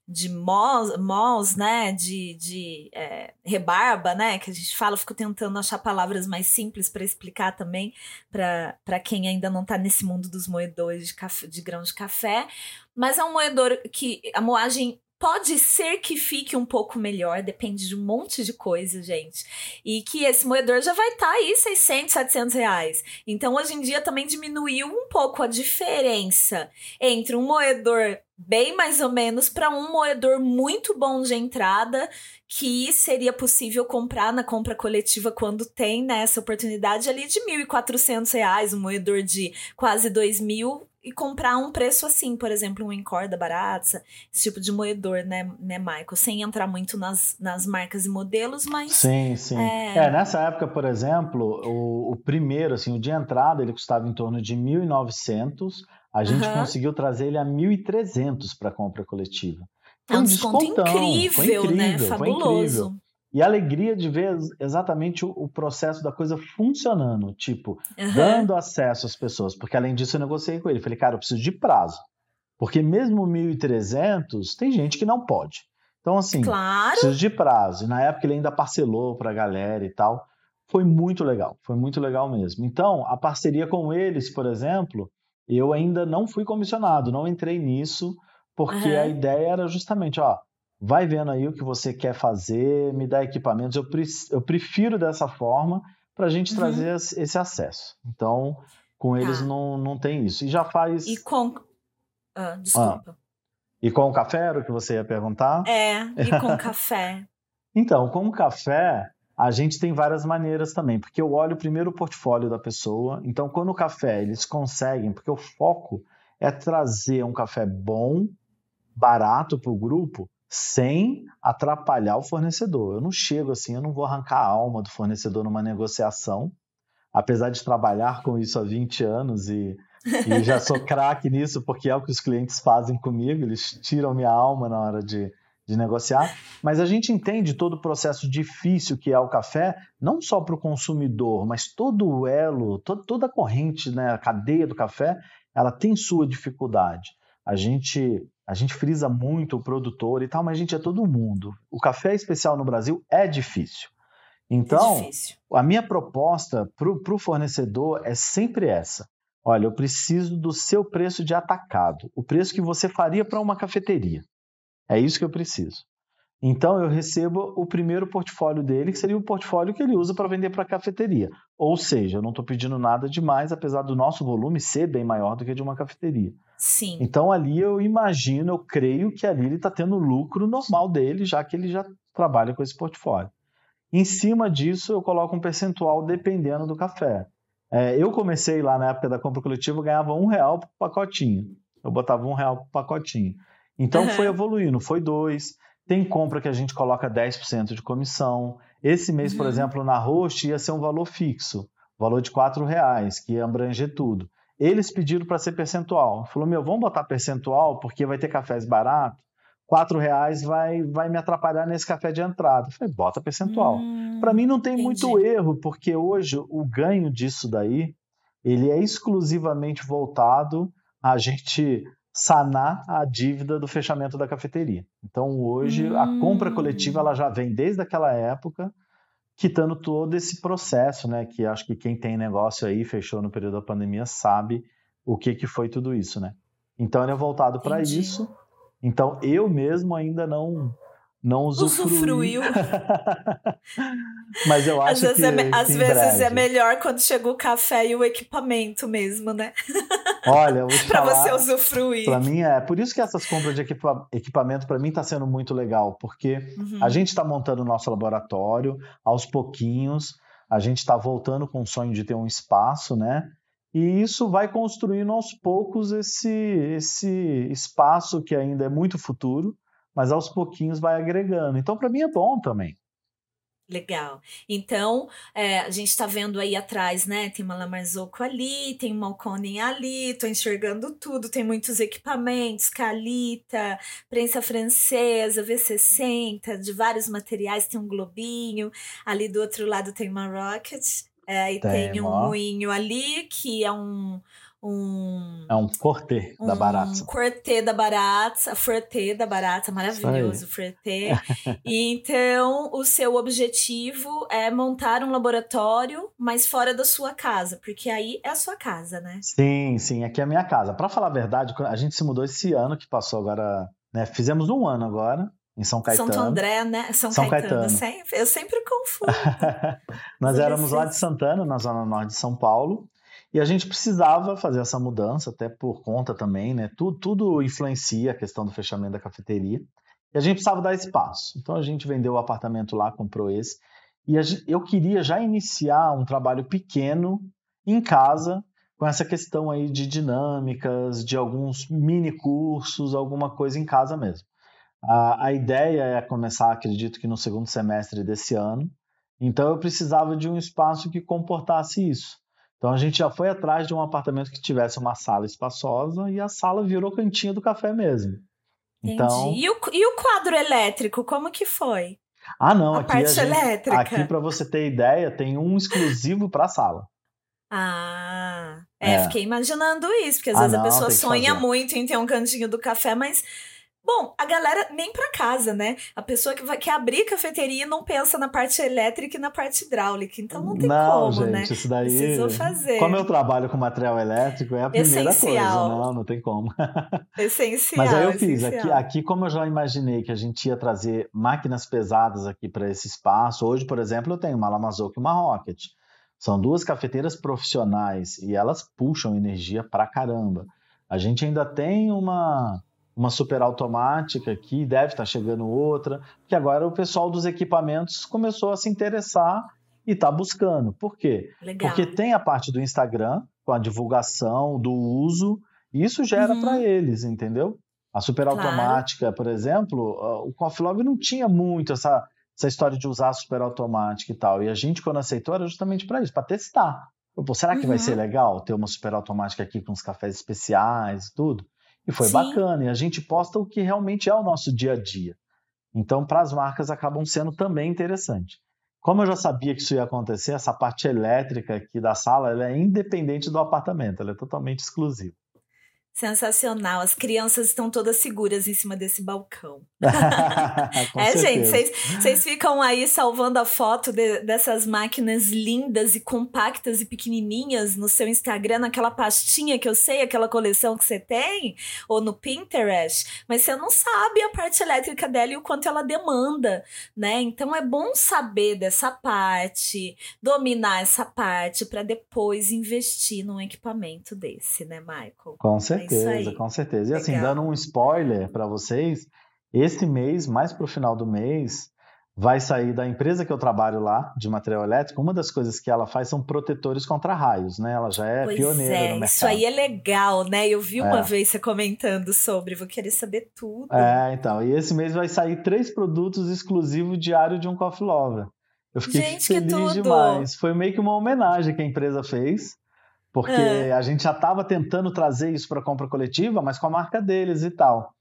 de mos, né, de, de é, rebarba, né, que a gente fala, fico tentando achar palavras mais simples para explicar também para quem ainda não está nesse mundo dos moedores de, café, de grão de café, mas é um moedor que a moagem Pode ser que fique um pouco melhor, depende de um monte de coisa, gente. E que esse moedor já vai estar tá aí 600, 700 reais. Então, hoje em dia, também diminuiu um pouco a diferença entre um moedor bem mais ou menos para um moedor muito bom de entrada que seria possível comprar na compra coletiva quando tem né, essa oportunidade ali de R$ 1.400, um moedor de quase R$ mil e comprar um preço assim, por exemplo, um Encore da Baratza, esse tipo de moedor, né, né, Michael? Sem entrar muito nas, nas marcas e modelos, mas... Sim, sim. É... é nessa época, por exemplo, o, o, primeiro, assim, o de entrada, ele custava em torno de 1.900, a gente uhum. conseguiu trazer ele a 1.300 para compra coletiva. é um desconto incrível, incrível, né? Fabuloso. E a alegria de ver exatamente o, o processo da coisa funcionando, tipo, uhum. dando acesso às pessoas. Porque além disso, eu negociei com ele. Falei, cara, eu preciso de prazo. Porque mesmo 1.300, tem gente que não pode. Então, assim, claro. preciso de prazo. E na época ele ainda parcelou para a galera e tal. Foi muito legal, foi muito legal mesmo. Então, a parceria com eles, por exemplo, eu ainda não fui comissionado, não entrei nisso, porque uhum. a ideia era justamente, ó, vai vendo aí o que você quer fazer, me dá equipamentos. Eu, pre eu prefiro dessa forma para a gente uhum. trazer esse acesso. Então, com eles tá. não, não tem isso. E já faz. E com. Ah, desculpa. Ah. E com o café era o que você ia perguntar? É, e com café. Então, com o café, a gente tem várias maneiras também, porque eu olho primeiro o portfólio da pessoa. Então, quando o café eles conseguem, porque o foco é trazer um café bom, barato para o grupo, sem atrapalhar o fornecedor. Eu não chego assim, eu não vou arrancar a alma do fornecedor numa negociação, apesar de trabalhar com isso há 20 anos e, e já sou craque nisso, porque é o que os clientes fazem comigo, eles tiram minha alma na hora de, de negociar, mas a gente entende todo o processo difícil que é o café, não só para o consumidor, mas todo o elo, todo, toda a corrente, né, a cadeia do café, ela tem sua dificuldade. A gente a gente frisa muito o produtor e tal, mas a gente é todo mundo. O café especial no Brasil é difícil. Então, é difícil. a minha proposta para o fornecedor é sempre essa. Olha, eu preciso do seu preço de atacado, o preço que você faria para uma cafeteria. É isso que eu preciso. Então eu recebo o primeiro portfólio dele, que seria o portfólio que ele usa para vender para a cafeteria. Ou seja, eu não estou pedindo nada demais, apesar do nosso volume ser bem maior do que de uma cafeteria. Sim. Então ali eu imagino, eu creio que ali ele está tendo lucro normal dele, já que ele já trabalha com esse portfólio. Em cima disso, eu coloco um percentual dependendo do café. É, eu comecei lá na época da compra coletiva, eu ganhava um real por pacotinho. Eu botava um real por pacotinho. Então uhum. foi evoluindo, foi dois. Tem compra que a gente coloca 10% de comissão. Esse mês, uhum. por exemplo, na Roche ia ser um valor fixo, valor de R$ reais, que ia abranger tudo. Eles pediram para ser percentual. Falou, meu, vamos botar percentual porque vai ter cafés baratos. R$ reais vai, vai me atrapalhar nesse café de entrada. Eu falei, bota percentual. Hum, para mim não tem entendi. muito erro, porque hoje o ganho disso daí, ele é exclusivamente voltado a gente sanar a dívida do fechamento da cafeteria. Então hoje hum. a compra coletiva ela já vem desde aquela época quitando todo esse processo, né? Que acho que quem tem negócio aí fechou no período da pandemia sabe o que que foi tudo isso, né? Então ele é voltado para isso. Então eu mesmo ainda não não usufruiu. Mas eu acho às que, vezes, é, às vezes é melhor quando chega o café e o equipamento mesmo, né? Olha, para você usufruir. Para mim é por isso que essas compras de equipa equipamento para mim está sendo muito legal, porque uhum. a gente está montando o nosso laboratório aos pouquinhos, a gente está voltando com o sonho de ter um espaço, né? E isso vai construindo aos poucos esse esse espaço que ainda é muito futuro mas aos pouquinhos vai agregando. Então, para mim é bom também. Legal. Então, é, a gente está vendo aí atrás, né? Tem uma Lamarzoco ali, tem uma Malcone ali, tô enxergando tudo, tem muitos equipamentos, calita, prensa francesa, V60, de vários materiais, tem um globinho, ali do outro lado tem uma Rocket, é, e tem, tem um moinho ali, que é um, um. É um cortê um da barata. Um cortê da barata, fortê da barata, maravilhoso, fortê. e então, o seu objetivo é montar um laboratório, mas fora da sua casa, porque aí é a sua casa, né? Sim, sim, aqui é a minha casa. Para falar a verdade, a gente se mudou esse ano que passou agora, né? Fizemos um ano agora. Em São Caetano. Santo André, né? São, São Caetano. Caetano. Sempre, eu sempre confundo. Nós éramos lá de Santana, na zona norte de São Paulo. E a gente precisava fazer essa mudança, até por conta também, né? Tudo, tudo influencia a questão do fechamento da cafeteria. E a gente precisava dar espaço. Então a gente vendeu o apartamento lá, comprou esse. E eu queria já iniciar um trabalho pequeno em casa, com essa questão aí de dinâmicas, de alguns mini cursos, alguma coisa em casa mesmo. A, a ideia é começar, acredito que no segundo semestre desse ano. Então eu precisava de um espaço que comportasse isso. Então a gente já foi atrás de um apartamento que tivesse uma sala espaçosa e a sala virou cantinho do café mesmo. Então, e, o, e o quadro elétrico, como que foi? Ah, não, a aqui parte gente, elétrica. aqui para você ter ideia, tem um exclusivo para a sala. Ah, é, é, fiquei imaginando isso, porque às ah, vezes não, a pessoa sonha fazer. muito em ter um cantinho do café, mas Bom, a galera nem para casa, né? A pessoa que vai quer abrir cafeteria não pensa na parte elétrica e na parte hidráulica, então não tem não, como, gente, né? Isso daí. Precisou fazer. Como eu trabalho com material elétrico, é a primeira essencial. coisa, não, não tem como. Essencial. Mas aí eu fiz aqui, aqui, como eu já imaginei que a gente ia trazer máquinas pesadas aqui para esse espaço. Hoje, por exemplo, eu tenho uma Lamazoc e uma Rocket. São duas cafeteiras profissionais e elas puxam energia pra caramba. A gente ainda tem uma uma super automática aqui, deve estar chegando outra, que agora o pessoal dos equipamentos começou a se interessar e está buscando. Por quê? Legal. Porque tem a parte do Instagram, com a divulgação, do uso, Isso gera uhum. para eles, entendeu? A superautomática, claro. por exemplo, o Coffee Love não tinha muito essa, essa história de usar a superautomática e tal. E a gente, quando aceitou, era justamente para isso, para testar. Pô, será que uhum. vai ser uhum. legal ter uma superautomática aqui com os cafés especiais e tudo? E foi Sim. bacana. E a gente posta o que realmente é o nosso dia a dia. Então, para as marcas, acabam sendo também interessante. Como eu já sabia que isso ia acontecer, essa parte elétrica aqui da sala ela é independente do apartamento, ela é totalmente exclusiva. Sensacional. As crianças estão todas seguras em cima desse balcão. é, gente, vocês ficam aí salvando a foto de, dessas máquinas lindas e compactas e pequenininhas no seu Instagram, naquela pastinha que eu sei, aquela coleção que você tem, ou no Pinterest, mas você não sabe a parte elétrica dela e o quanto ela demanda, né? Então é bom saber dessa parte, dominar essa parte para depois investir num equipamento desse, né, Michael? Com certeza certeza, com certeza. E assim, Legal. assim, dando um spoiler para vocês, esse mês, mais para o final do mês, vai sair da empresa que eu trabalho lá, de material elétrico, uma das coisas que ela faz são protetores contra raios, né? Ela já é pois pioneira é, no mercado. Isso aí é legal, né? Eu vi uma é. vez você comentando sobre, vou querer saber tudo. É, então, e esse mês vai sair três produtos exclusivos diário de um Coffee Lover. Eu fiquei Gente, feliz demais. Foi meio que uma homenagem que a empresa fez porque é. a gente já estava tentando trazer isso para a compra coletiva, mas com a marca deles e tal.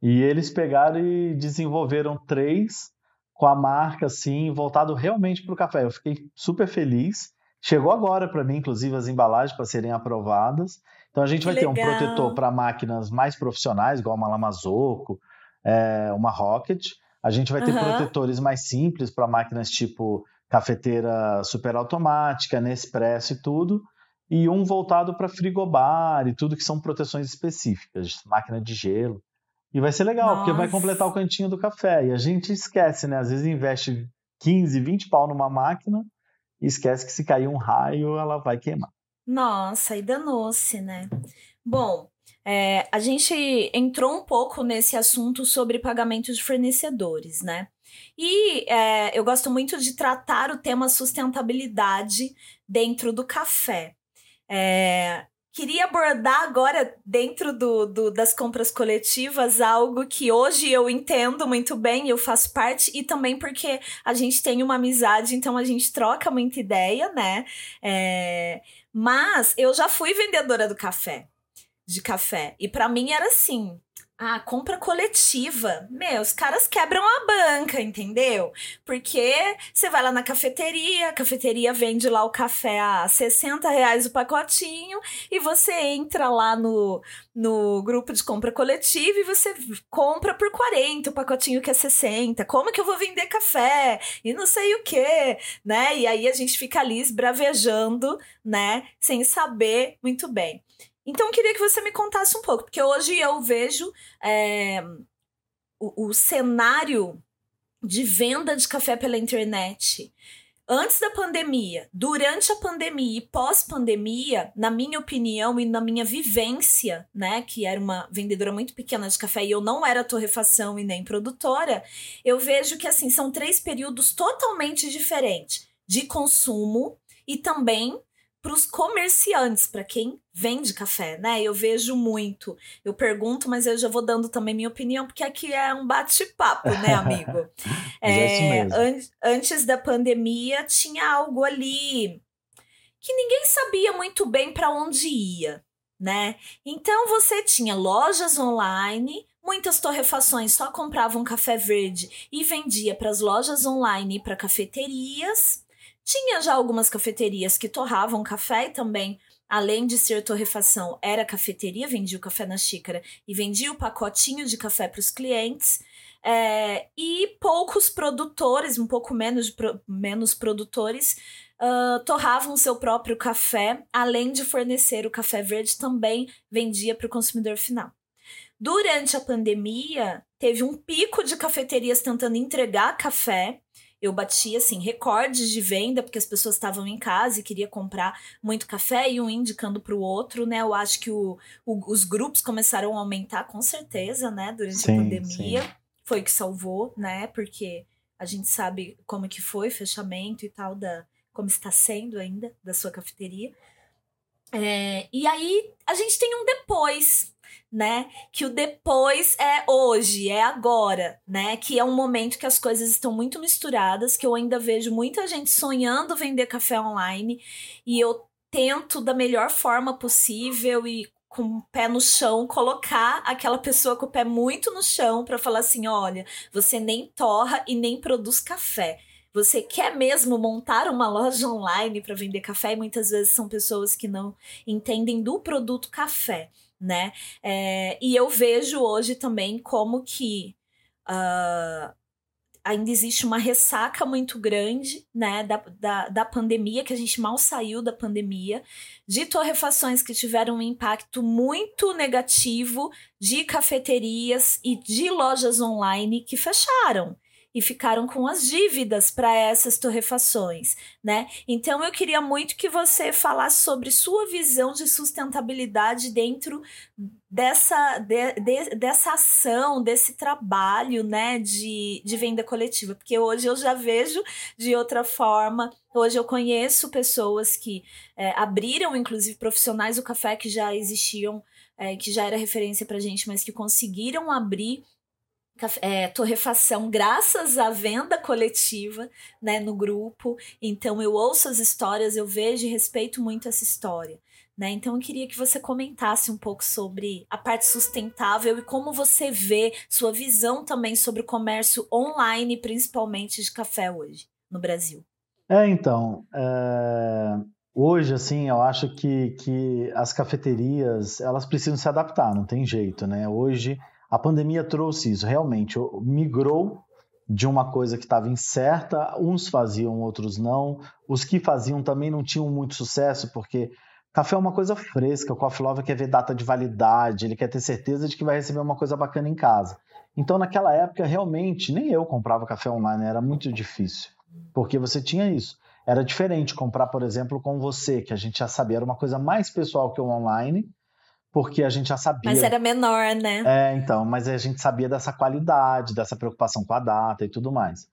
E eles pegaram e desenvolveram três com a marca assim, voltado realmente para o café. Eu fiquei super feliz. Chegou agora para mim, inclusive, as embalagens para serem aprovadas. Então a gente que vai legal. ter um protetor para máquinas mais profissionais, igual uma Lamazoco, é, uma Rocket. A gente vai ter uhum. protetores mais simples para máquinas tipo cafeteira superautomática, Nespresso e tudo e um voltado para frigobar e tudo que são proteções específicas, máquina de gelo. E vai ser legal, Nossa. porque vai completar o cantinho do café. E a gente esquece, né? Às vezes investe 15, 20 pau numa máquina e esquece que se cair um raio, ela vai queimar. Nossa, e danou-se, né? Bom, é, a gente entrou um pouco nesse assunto sobre pagamento de fornecedores, né? E é, eu gosto muito de tratar o tema sustentabilidade dentro do café. É, queria abordar agora, dentro do, do, das compras coletivas, algo que hoje eu entendo muito bem, eu faço parte, e também porque a gente tem uma amizade, então a gente troca muita ideia, né? É, mas eu já fui vendedora do café, de café, e para mim era assim: ah, compra coletiva. Meu, os caras quebram a banca, entendeu? Porque você vai lá na cafeteria, a cafeteria vende lá o café a 60 reais o pacotinho, e você entra lá no, no grupo de compra coletiva e você compra por 40 o pacotinho que é 60. Como que eu vou vender café? E não sei o que, né? E aí a gente fica ali esbravejando, né? Sem saber muito bem. Então, eu queria que você me contasse um pouco, porque hoje eu vejo é, o, o cenário de venda de café pela internet. Antes da pandemia, durante a pandemia e pós-pandemia, na minha opinião e na minha vivência, né, que era uma vendedora muito pequena de café e eu não era torrefação e nem produtora, eu vejo que assim são três períodos totalmente diferentes de consumo e também para os comerciantes, para quem vende café, né? Eu vejo muito. Eu pergunto, mas eu já vou dando também minha opinião, porque aqui é um bate-papo, né, amigo? é, é an antes da pandemia tinha algo ali que ninguém sabia muito bem para onde ia, né? Então você tinha lojas online, muitas torrefações só compravam café verde e vendia para as lojas online e para cafeterias tinha já algumas cafeterias que torravam café e também, além de ser torrefação, era cafeteria, vendia o café na xícara e vendia o pacotinho de café para os clientes. É, e poucos produtores, um pouco menos, menos produtores, uh, torravam seu próprio café, além de fornecer o café verde, também vendia para o consumidor final. Durante a pandemia, teve um pico de cafeterias tentando entregar café eu bati assim recordes de venda porque as pessoas estavam em casa e queria comprar muito café e um indicando para o outro, né? Eu acho que o, o, os grupos começaram a aumentar com certeza, né? Durante sim, a pandemia sim. foi o que salvou, né? Porque a gente sabe como que foi o fechamento e tal da como está sendo ainda da sua cafeteria. É, e aí a gente tem um depois, né? Que o depois é hoje, é agora, né? Que é um momento que as coisas estão muito misturadas, que eu ainda vejo muita gente sonhando vender café online e eu tento da melhor forma possível e com o pé no chão, colocar aquela pessoa com o pé muito no chão para falar assim: olha, você nem torra e nem produz café. Você quer mesmo montar uma loja online para vender café? E muitas vezes são pessoas que não entendem do produto café, né? É, e eu vejo hoje também como que uh, ainda existe uma ressaca muito grande, né, da, da, da pandemia, que a gente mal saiu da pandemia, de torrefações que tiveram um impacto muito negativo, de cafeterias e de lojas online que fecharam e ficaram com as dívidas para essas torrefações, né? Então eu queria muito que você falasse sobre sua visão de sustentabilidade dentro dessa, de, de, dessa ação, desse trabalho, né, de, de venda coletiva, porque hoje eu já vejo de outra forma. Hoje eu conheço pessoas que é, abriram, inclusive profissionais do café que já existiam, é, que já era referência para gente, mas que conseguiram abrir é, torrefação graças à venda coletiva né, no grupo. Então eu ouço as histórias, eu vejo e respeito muito essa história. Né? Então eu queria que você comentasse um pouco sobre a parte sustentável e como você vê sua visão também sobre o comércio online, principalmente de café hoje no Brasil. É, então, é... hoje assim, eu acho que, que as cafeterias elas precisam se adaptar, não tem jeito, né? Hoje a pandemia trouxe isso, realmente, migrou de uma coisa que estava incerta, uns faziam, outros não. Os que faziam também não tinham muito sucesso, porque café é uma coisa fresca, o coffee lover quer ver data de validade, ele quer ter certeza de que vai receber uma coisa bacana em casa. Então, naquela época, realmente, nem eu comprava café online, era muito difícil, porque você tinha isso. Era diferente comprar, por exemplo, com você, que a gente já sabia, era uma coisa mais pessoal que o online, porque a gente já sabia. Mas era menor, né? É, então, mas a gente sabia dessa qualidade, dessa preocupação com a data e tudo mais.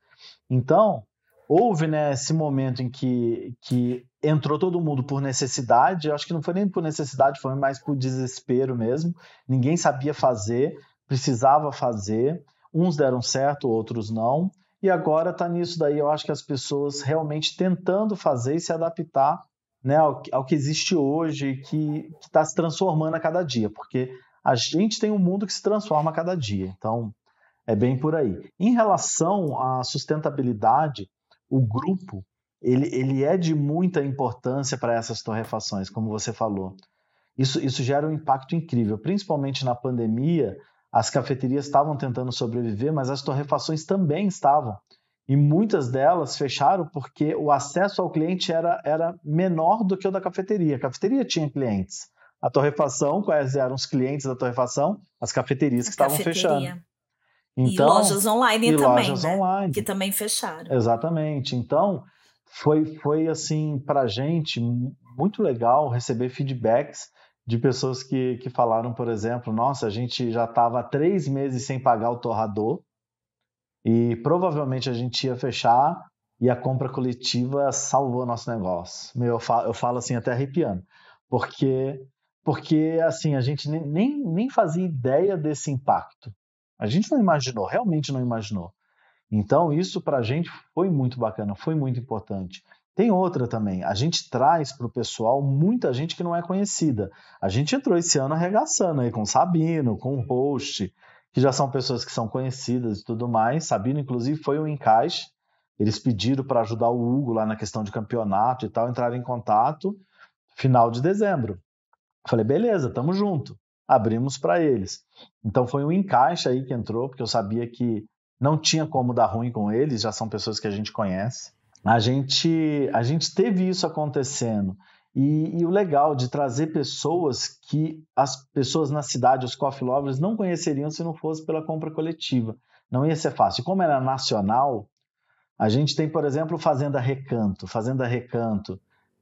Então, houve né, esse momento em que, que entrou todo mundo por necessidade, eu acho que não foi nem por necessidade, foi mais por desespero mesmo. Ninguém sabia fazer, precisava fazer. Uns deram certo, outros não. E agora está nisso daí, eu acho que as pessoas realmente tentando fazer e se adaptar né, ao, ao que existe hoje, que está se transformando a cada dia, porque a gente tem um mundo que se transforma a cada dia. Então, é bem por aí. Em relação à sustentabilidade, o grupo ele, ele é de muita importância para essas torrefações, como você falou. Isso, isso gera um impacto incrível, principalmente na pandemia. As cafeterias estavam tentando sobreviver, mas as torrefações também estavam e muitas delas fecharam porque o acesso ao cliente era, era menor do que o da cafeteria. A cafeteria tinha clientes. A torrefação, quais eram os clientes da torrefação? As cafeterias que estavam fechando. Então, e lojas online e também, lojas né? online. que também fecharam. Exatamente. Então, foi, foi assim, para a gente, muito legal receber feedbacks de pessoas que, que falaram, por exemplo, nossa, a gente já estava três meses sem pagar o torrador, e provavelmente a gente ia fechar e a compra coletiva salvou nosso negócio. Meu, eu, falo, eu falo assim até arrepiando, porque porque assim a gente nem, nem fazia ideia desse impacto. A gente não imaginou, realmente não imaginou. Então isso para a gente foi muito bacana, foi muito importante. Tem outra também. A gente traz para o pessoal muita gente que não é conhecida. A gente entrou esse ano arregaçando aí com o Sabino, com o host, que já são pessoas que são conhecidas e tudo mais. Sabino, inclusive, foi um encaixe. Eles pediram para ajudar o Hugo lá na questão de campeonato e tal, entraram em contato final de dezembro. Falei, beleza, tamo junto. Abrimos para eles. Então foi um encaixe aí que entrou, porque eu sabia que não tinha como dar ruim com eles, já são pessoas que a gente conhece. A gente, a gente teve isso acontecendo. E, e, o legal de trazer pessoas que as pessoas na cidade, os coffee lovers, não conheceriam se não fosse pela compra coletiva. Não ia ser fácil. Como era nacional, a gente tem, por exemplo, Fazenda Recanto. Fazenda Recanto,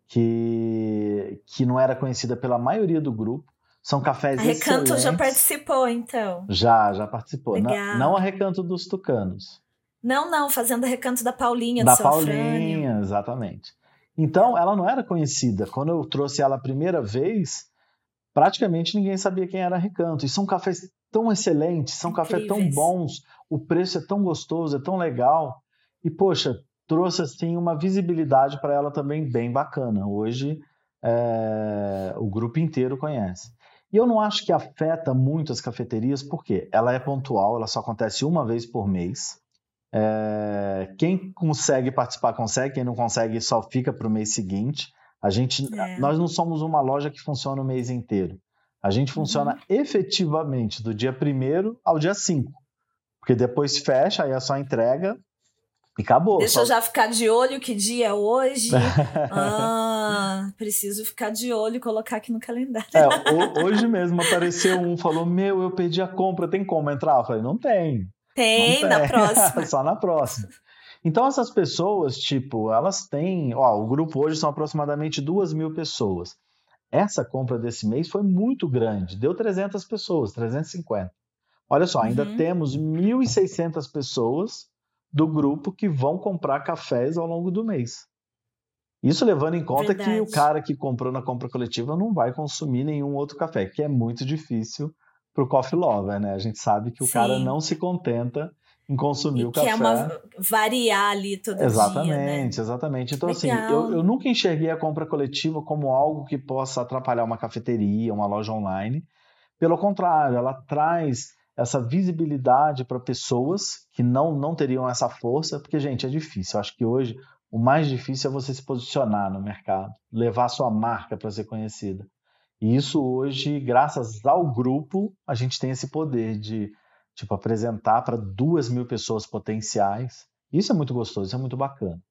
que, que não era conhecida pela maioria do grupo. São cafés a Recanto já participou, então? Já, já participou. Não, não a Recanto dos Tucanos. Não, não, Fazenda Recanto da Paulinha, da Paulinha, exatamente. Então, ela não era conhecida. Quando eu trouxe ela a primeira vez, praticamente ninguém sabia quem era Recanto. E são cafés tão excelentes, são Incríveis. cafés tão bons, o preço é tão gostoso, é tão legal. E, poxa, trouxe assim uma visibilidade para ela também bem bacana. Hoje é, o grupo inteiro conhece. E eu não acho que afeta muito as cafeterias, porque ela é pontual, ela só acontece uma vez por mês. É, quem consegue participar consegue, quem não consegue só fica para o mês seguinte. A gente, é. nós não somos uma loja que funciona o mês inteiro. A gente funciona uhum. efetivamente do dia 1 ao dia 5. Porque depois fecha, aí é só entrega e acabou. Deixa só... eu já ficar de olho que dia é hoje. ah, preciso ficar de olho e colocar aqui no calendário. É, hoje mesmo apareceu um, falou: Meu, eu perdi a compra, tem como entrar? Eu falei: Não tem. Tem, na próxima. só na próxima. Então, essas pessoas, tipo, elas têm. Ó, o grupo hoje são aproximadamente duas mil pessoas. Essa compra desse mês foi muito grande, deu 300 pessoas, 350. Olha só, ainda uhum. temos 1.600 pessoas do grupo que vão comprar cafés ao longo do mês. Isso levando em conta Verdade. que o cara que comprou na compra coletiva não vai consumir nenhum outro café, que é muito difícil para o coffee lover, né? A gente sabe que o Sim. cara não se contenta em consumir e o café. Que é uma variar ali todo exatamente, dia, né? Exatamente, Então, Legal. assim, eu, eu nunca enxerguei a compra coletiva como algo que possa atrapalhar uma cafeteria, uma loja online. Pelo contrário, ela traz essa visibilidade para pessoas que não, não teriam essa força, porque, gente, é difícil. Eu acho que hoje o mais difícil é você se posicionar no mercado, levar a sua marca para ser conhecida. E isso hoje, graças ao grupo, a gente tem esse poder de tipo, apresentar para duas mil pessoas potenciais. Isso é muito gostoso, isso é muito bacana.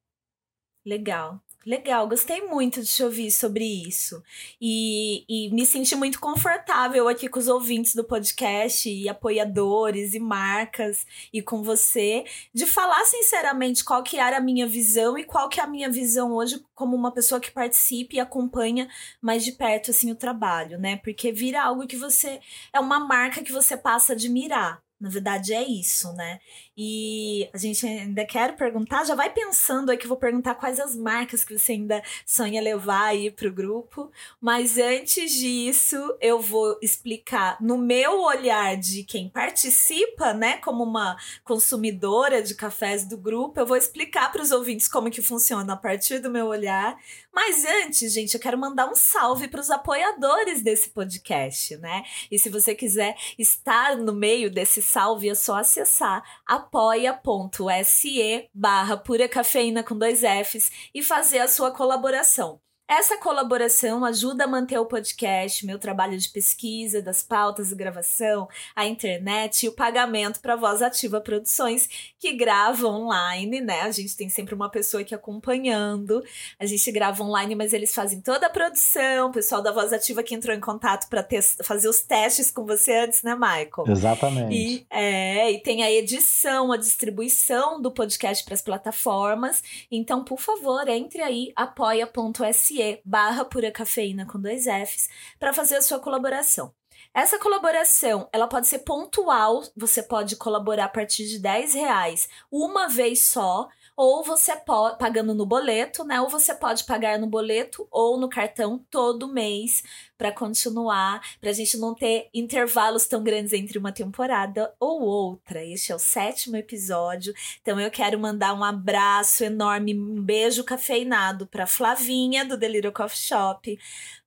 Legal. Legal, gostei muito de te ouvir sobre isso. E, e, me senti muito confortável aqui com os ouvintes do podcast, e apoiadores, e marcas, e com você, de falar sinceramente qual que era a minha visão e qual que é a minha visão hoje como uma pessoa que participa e acompanha mais de perto assim o trabalho, né? Porque vira algo que você é uma marca que você passa a admirar. Na verdade, é isso, né? E a gente ainda quer perguntar, já vai pensando aí que eu vou perguntar quais as marcas que você ainda sonha levar aí para o grupo. Mas antes disso, eu vou explicar no meu olhar de quem participa, né, como uma consumidora de cafés do grupo, eu vou explicar para os ouvintes como que funciona a partir do meu olhar. Mas antes, gente, eu quero mandar um salve para os apoiadores desse podcast, né? E se você quiser estar no meio desse salve, é só acessar apoia.se barra pura cafeína com dois Fs e fazer a sua colaboração. Essa colaboração ajuda a manter o podcast, meu trabalho de pesquisa, das pautas e gravação, a internet e o pagamento para Voz Ativa Produções, que grava online, né? A gente tem sempre uma pessoa aqui acompanhando. A gente grava online, mas eles fazem toda a produção. O pessoal da Voz Ativa que entrou em contato para fazer os testes com você antes, né, Michael? Exatamente. E, é, e tem a edição, a distribuição do podcast para as plataformas. Então, por favor, entre aí, apoia.se barra pura cafeína com dois Fs para fazer a sua colaboração. Essa colaboração, ela pode ser pontual, você pode colaborar a partir de 10 reais uma vez só, ou você pode, pagando no boleto, né? Ou você pode pagar no boleto ou no cartão todo mês para continuar, para a gente não ter intervalos tão grandes entre uma temporada ou outra. Este é o sétimo episódio, então eu quero mandar um abraço enorme, um beijo cafeinado para Flavinha do Delírio Coffee Shop,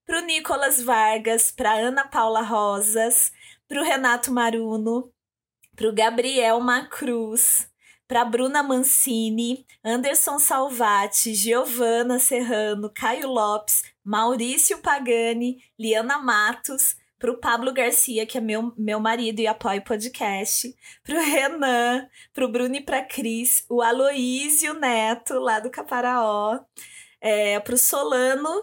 para o Nicolas Vargas, para Ana Paula Rosas, para o Renato Maruno, para o Gabriel Macruz para Bruna Mancini, Anderson Salvati, Giovana Serrano, Caio Lopes, Maurício Pagani, Liana Matos, para o Pablo Garcia, que é meu, meu marido e apoia o podcast, para o Renan, para o Bruno e para Cris, o Aloísio Neto, lá do Caparaó, é, para o Solano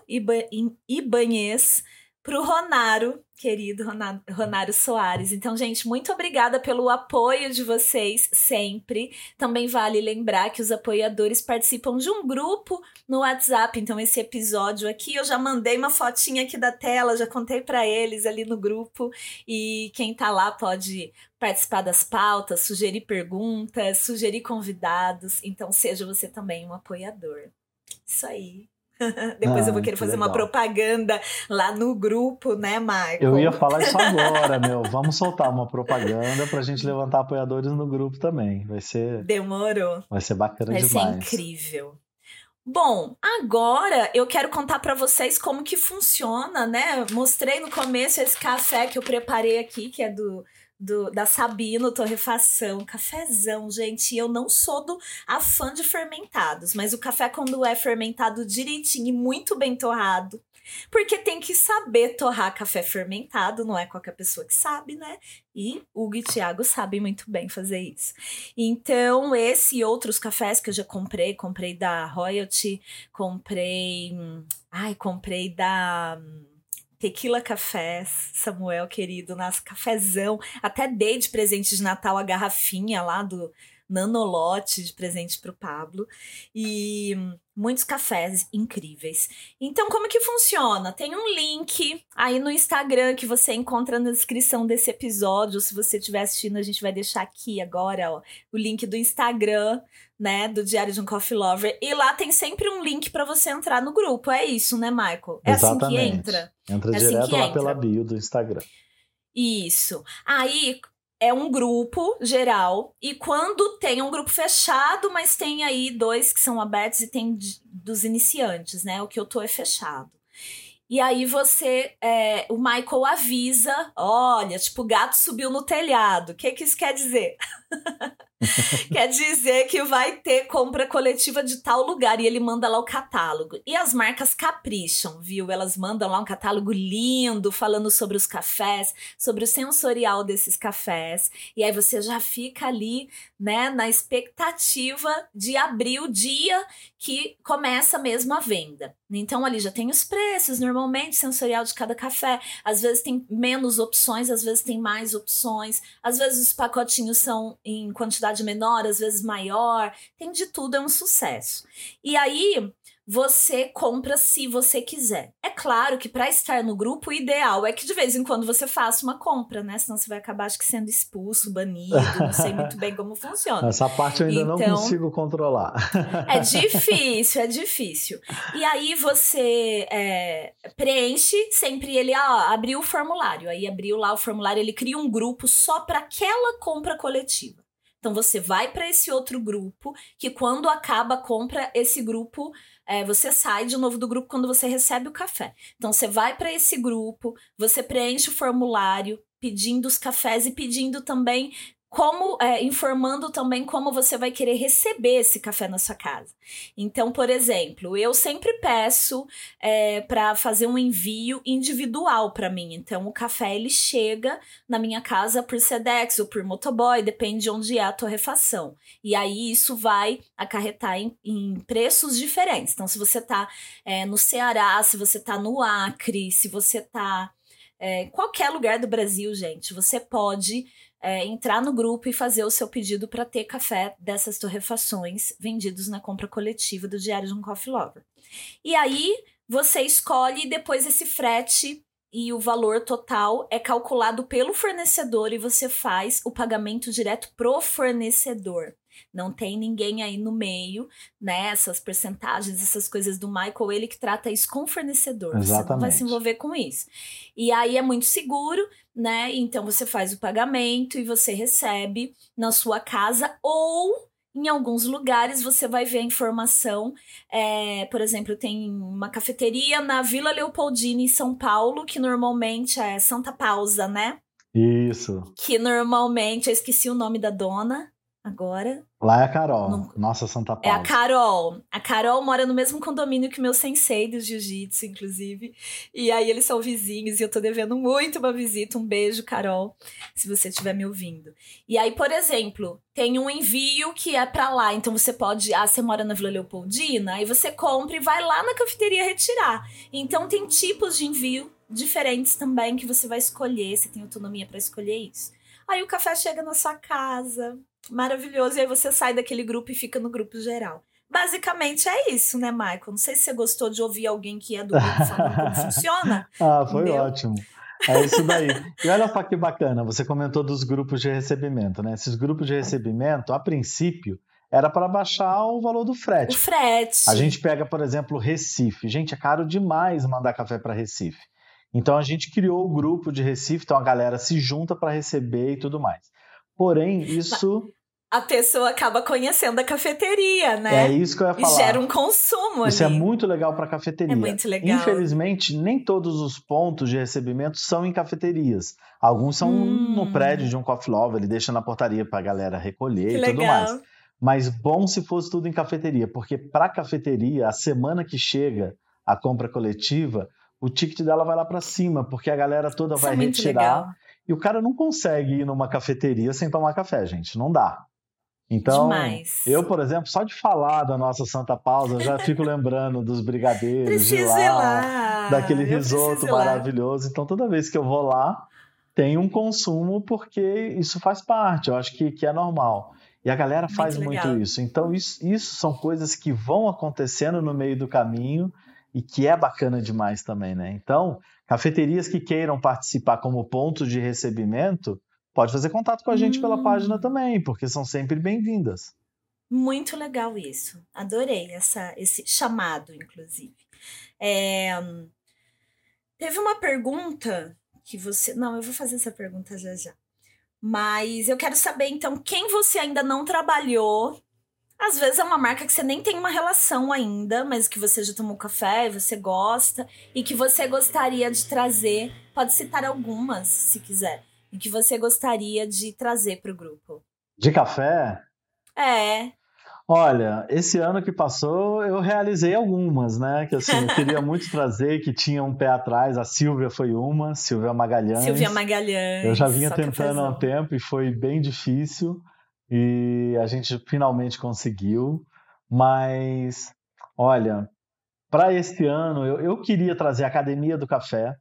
Ibanhez, para o Ronaro, querido Ronário Soares. Então, gente, muito obrigada pelo apoio de vocês sempre. Também vale lembrar que os apoiadores participam de um grupo no WhatsApp. Então, esse episódio aqui eu já mandei uma fotinha aqui da tela, já contei para eles ali no grupo. E quem tá lá pode participar das pautas, sugerir perguntas, sugerir convidados. Então, seja você também um apoiador. Isso aí. Depois ah, eu vou ah, querer que fazer legal. uma propaganda lá no grupo, né, Michael? Eu ia falar isso agora, meu. Vamos soltar uma propaganda pra gente levantar apoiadores no grupo também. Vai ser. Demorou. Vai ser bacana Vai demais. Vai ser incrível. Bom, agora eu quero contar para vocês como que funciona, né? Mostrei no começo esse café que eu preparei aqui, que é do do, da Sabino Torrefação, cafezão, gente. Eu não sou do a fã de fermentados, mas o café quando é fermentado direitinho e muito bem torrado, porque tem que saber torrar café fermentado, não é qualquer pessoa que sabe, né? E Hugo e Thiago sabem muito bem fazer isso. Então, esse e outros cafés que eu já comprei, comprei da Royalty, comprei. Ai, comprei da. Tequila Café, Samuel querido, nas cafezão. Até dei de presente de Natal a garrafinha lá do Nanolote de presente para o Pablo. E muitos cafés incríveis. Então, como que funciona? Tem um link aí no Instagram que você encontra na descrição desse episódio. Se você estiver assistindo, a gente vai deixar aqui agora ó, o link do Instagram né, do Diário de um Coffee Lover. E lá tem sempre um link para você entrar no grupo. É isso, né, Michael? É Exatamente. assim que entra. Entra é direto assim lá entra. pela bio do Instagram. Isso. Aí é um grupo geral e quando tem um grupo fechado, mas tem aí dois que são abertos e tem dos iniciantes, né? O que eu tô é fechado. E aí você, é, o Michael avisa, olha, tipo, o gato subiu no telhado. O que, que isso quer dizer? quer dizer que vai ter compra coletiva de tal lugar e ele manda lá o catálogo. E as marcas capricham, viu? Elas mandam lá um catálogo lindo falando sobre os cafés, sobre o sensorial desses cafés. E aí você já fica ali, né, na expectativa de abrir o dia que começa mesmo a venda. Então ali já tem os preços, normalmente sensorial de cada café. Às vezes tem menos opções, às vezes tem mais opções. Às vezes os pacotinhos são em quantidade menor, às vezes maior. Tem de tudo, é um sucesso. E aí você compra se você quiser. É claro que para estar no grupo, o ideal é que de vez em quando você faça uma compra, né? Senão você vai acabar acho que sendo expulso, banido, não sei muito bem como funciona. Essa parte eu ainda então, não consigo controlar. é difícil, é difícil. E aí você é, preenche sempre ele, ó, abriu o formulário, aí abriu lá o formulário, ele cria um grupo só para aquela compra coletiva. Então você vai para esse outro grupo, que quando acaba a compra, esse grupo é, você sai de novo do grupo quando você recebe o café. Então você vai para esse grupo, você preenche o formulário pedindo os cafés e pedindo também como é, informando também como você vai querer receber esse café na sua casa. Então, por exemplo, eu sempre peço é, para fazer um envio individual para mim. Então, o café ele chega na minha casa por Sedex ou por motoboy, depende de onde é a torrefação. E aí isso vai acarretar em, em preços diferentes. Então, se você está é, no Ceará, se você está no Acre, se você está é, qualquer lugar do Brasil, gente, você pode é, entrar no grupo e fazer o seu pedido para ter café dessas torrefações vendidos na compra coletiva do Diário de um Coffee Lover. E aí você escolhe depois esse frete e o valor total é calculado pelo fornecedor e você faz o pagamento direto pro fornecedor. Não tem ninguém aí no meio, né? Essas percentagens, essas coisas do Michael, ele que trata isso com o fornecedor. Exatamente. Você não vai se envolver com isso. E aí é muito seguro, né? Então você faz o pagamento e você recebe na sua casa ou em alguns lugares você vai ver a informação. É, por exemplo, tem uma cafeteria na Vila Leopoldina, em São Paulo, que normalmente é Santa Pausa, né? Isso. Que normalmente, eu esqueci o nome da dona agora. Lá é a Carol, no... nossa Santa Paula. É a Carol. A Carol mora no mesmo condomínio que meu sensei do jiu-jitsu, inclusive. E aí eles são vizinhos e eu tô devendo muito uma visita. Um beijo, Carol, se você estiver me ouvindo. E aí, por exemplo, tem um envio que é para lá. Então você pode. Ah, você mora na Vila Leopoldina, aí você compra e vai lá na cafeteria retirar. Então tem tipos de envio diferentes também que você vai escolher. Você tem autonomia para escolher isso. Aí o café chega na sua casa, maravilhoso. E aí você sai daquele grupo e fica no grupo geral. Basicamente é isso, né, Michael? Não sei se você gostou de ouvir alguém que é do grupo falando como funciona. Ah, foi Entendeu? ótimo. É isso daí. E olha só que bacana, você comentou dos grupos de recebimento, né? Esses grupos de recebimento, a princípio, era para baixar o valor do frete. O frete. A gente pega, por exemplo, Recife. Gente, é caro demais mandar café para Recife. Então a gente criou o grupo de Recife, então a galera se junta para receber e tudo mais. Porém, isso a pessoa acaba conhecendo a cafeteria, né? É isso que eu ia falar. E gera um consumo Isso é ali. é muito legal para cafeteria. É muito legal. Infelizmente, nem todos os pontos de recebimento são em cafeterias. Alguns são Hum. no prédio de um coffee lover, ele deixa na portaria para a galera recolher Que e tudo legal. mais. Mas bom se fosse tudo em cafeteria, porque para cafeteria, a semana que chega a compra coletiva, o ticket dela vai lá para cima, porque a galera toda Isso vai é muito retirar. legal. E o cara não consegue ir numa cafeteria sem tomar café, gente. Não dá. Então, Demais. eu, por exemplo, só de falar da nossa Santa Pausa, já fico lembrando dos brigadeiros de lá, lá. daquele risoto maravilhoso. Então, toda vez que eu vou lá, tem um consumo, porque isso faz parte, eu acho que, que é normal. E a galera Muito faz legal. muito isso. Então, isso, isso são coisas que vão acontecendo no meio do caminho e que é bacana demais também, né? Então, cafeterias que queiram participar como ponto de recebimento, pode fazer contato com a gente pela Hum. página também, porque são sempre bem-vindas. Muito legal isso. Adorei essa, esse chamado, inclusive. É, teve uma pergunta que você. Não, eu vou fazer essa pergunta já já. Mas eu quero saber, então, quem você ainda não trabalhou. Às vezes é uma marca que você nem tem uma relação ainda, mas que você já tomou café e você gosta, e que você gostaria de trazer. Pode citar algumas, se quiser. E que você gostaria de trazer para o grupo. De café, É, olha, esse ano que passou eu realizei algumas, né? Que assim, eu queria muito trazer, que tinha um pé atrás. A Silvia foi uma, Silvia Magalhães. Silvia Magalhães. Eu já vinha tentando há um tempo e foi bem difícil. E a gente finalmente conseguiu. Mas, olha, para esse ano eu, eu queria trazer a Academia do Café.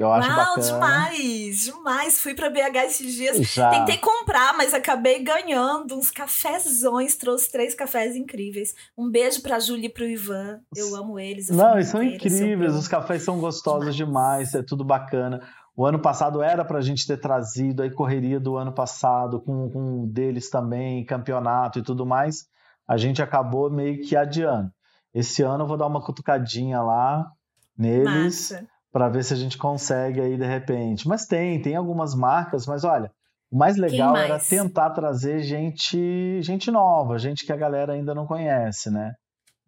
Eu acho Uau, bacana. demais, demais. Fui pra BH esses dias. Já. Tentei comprar, mas acabei ganhando uns cafezões. Trouxe três cafés incríveis. Um beijo pra Júlia e pro Ivan. Eu amo eles. a Não, eles são incríveis, os cafés são gostosos demais. é tudo bacana. O ano passado era para a gente ter trazido aí correria do ano passado, com, com um deles também, campeonato e tudo mais. A gente acabou meio que adiando. Esse ano eu vou dar uma cutucadinha lá neles Massa. Para ver se a gente consegue aí de repente. Mas tem, tem algumas marcas, mas olha, o mais legal era mais? tentar trazer gente, gente nova, gente que a galera ainda não conhece, né?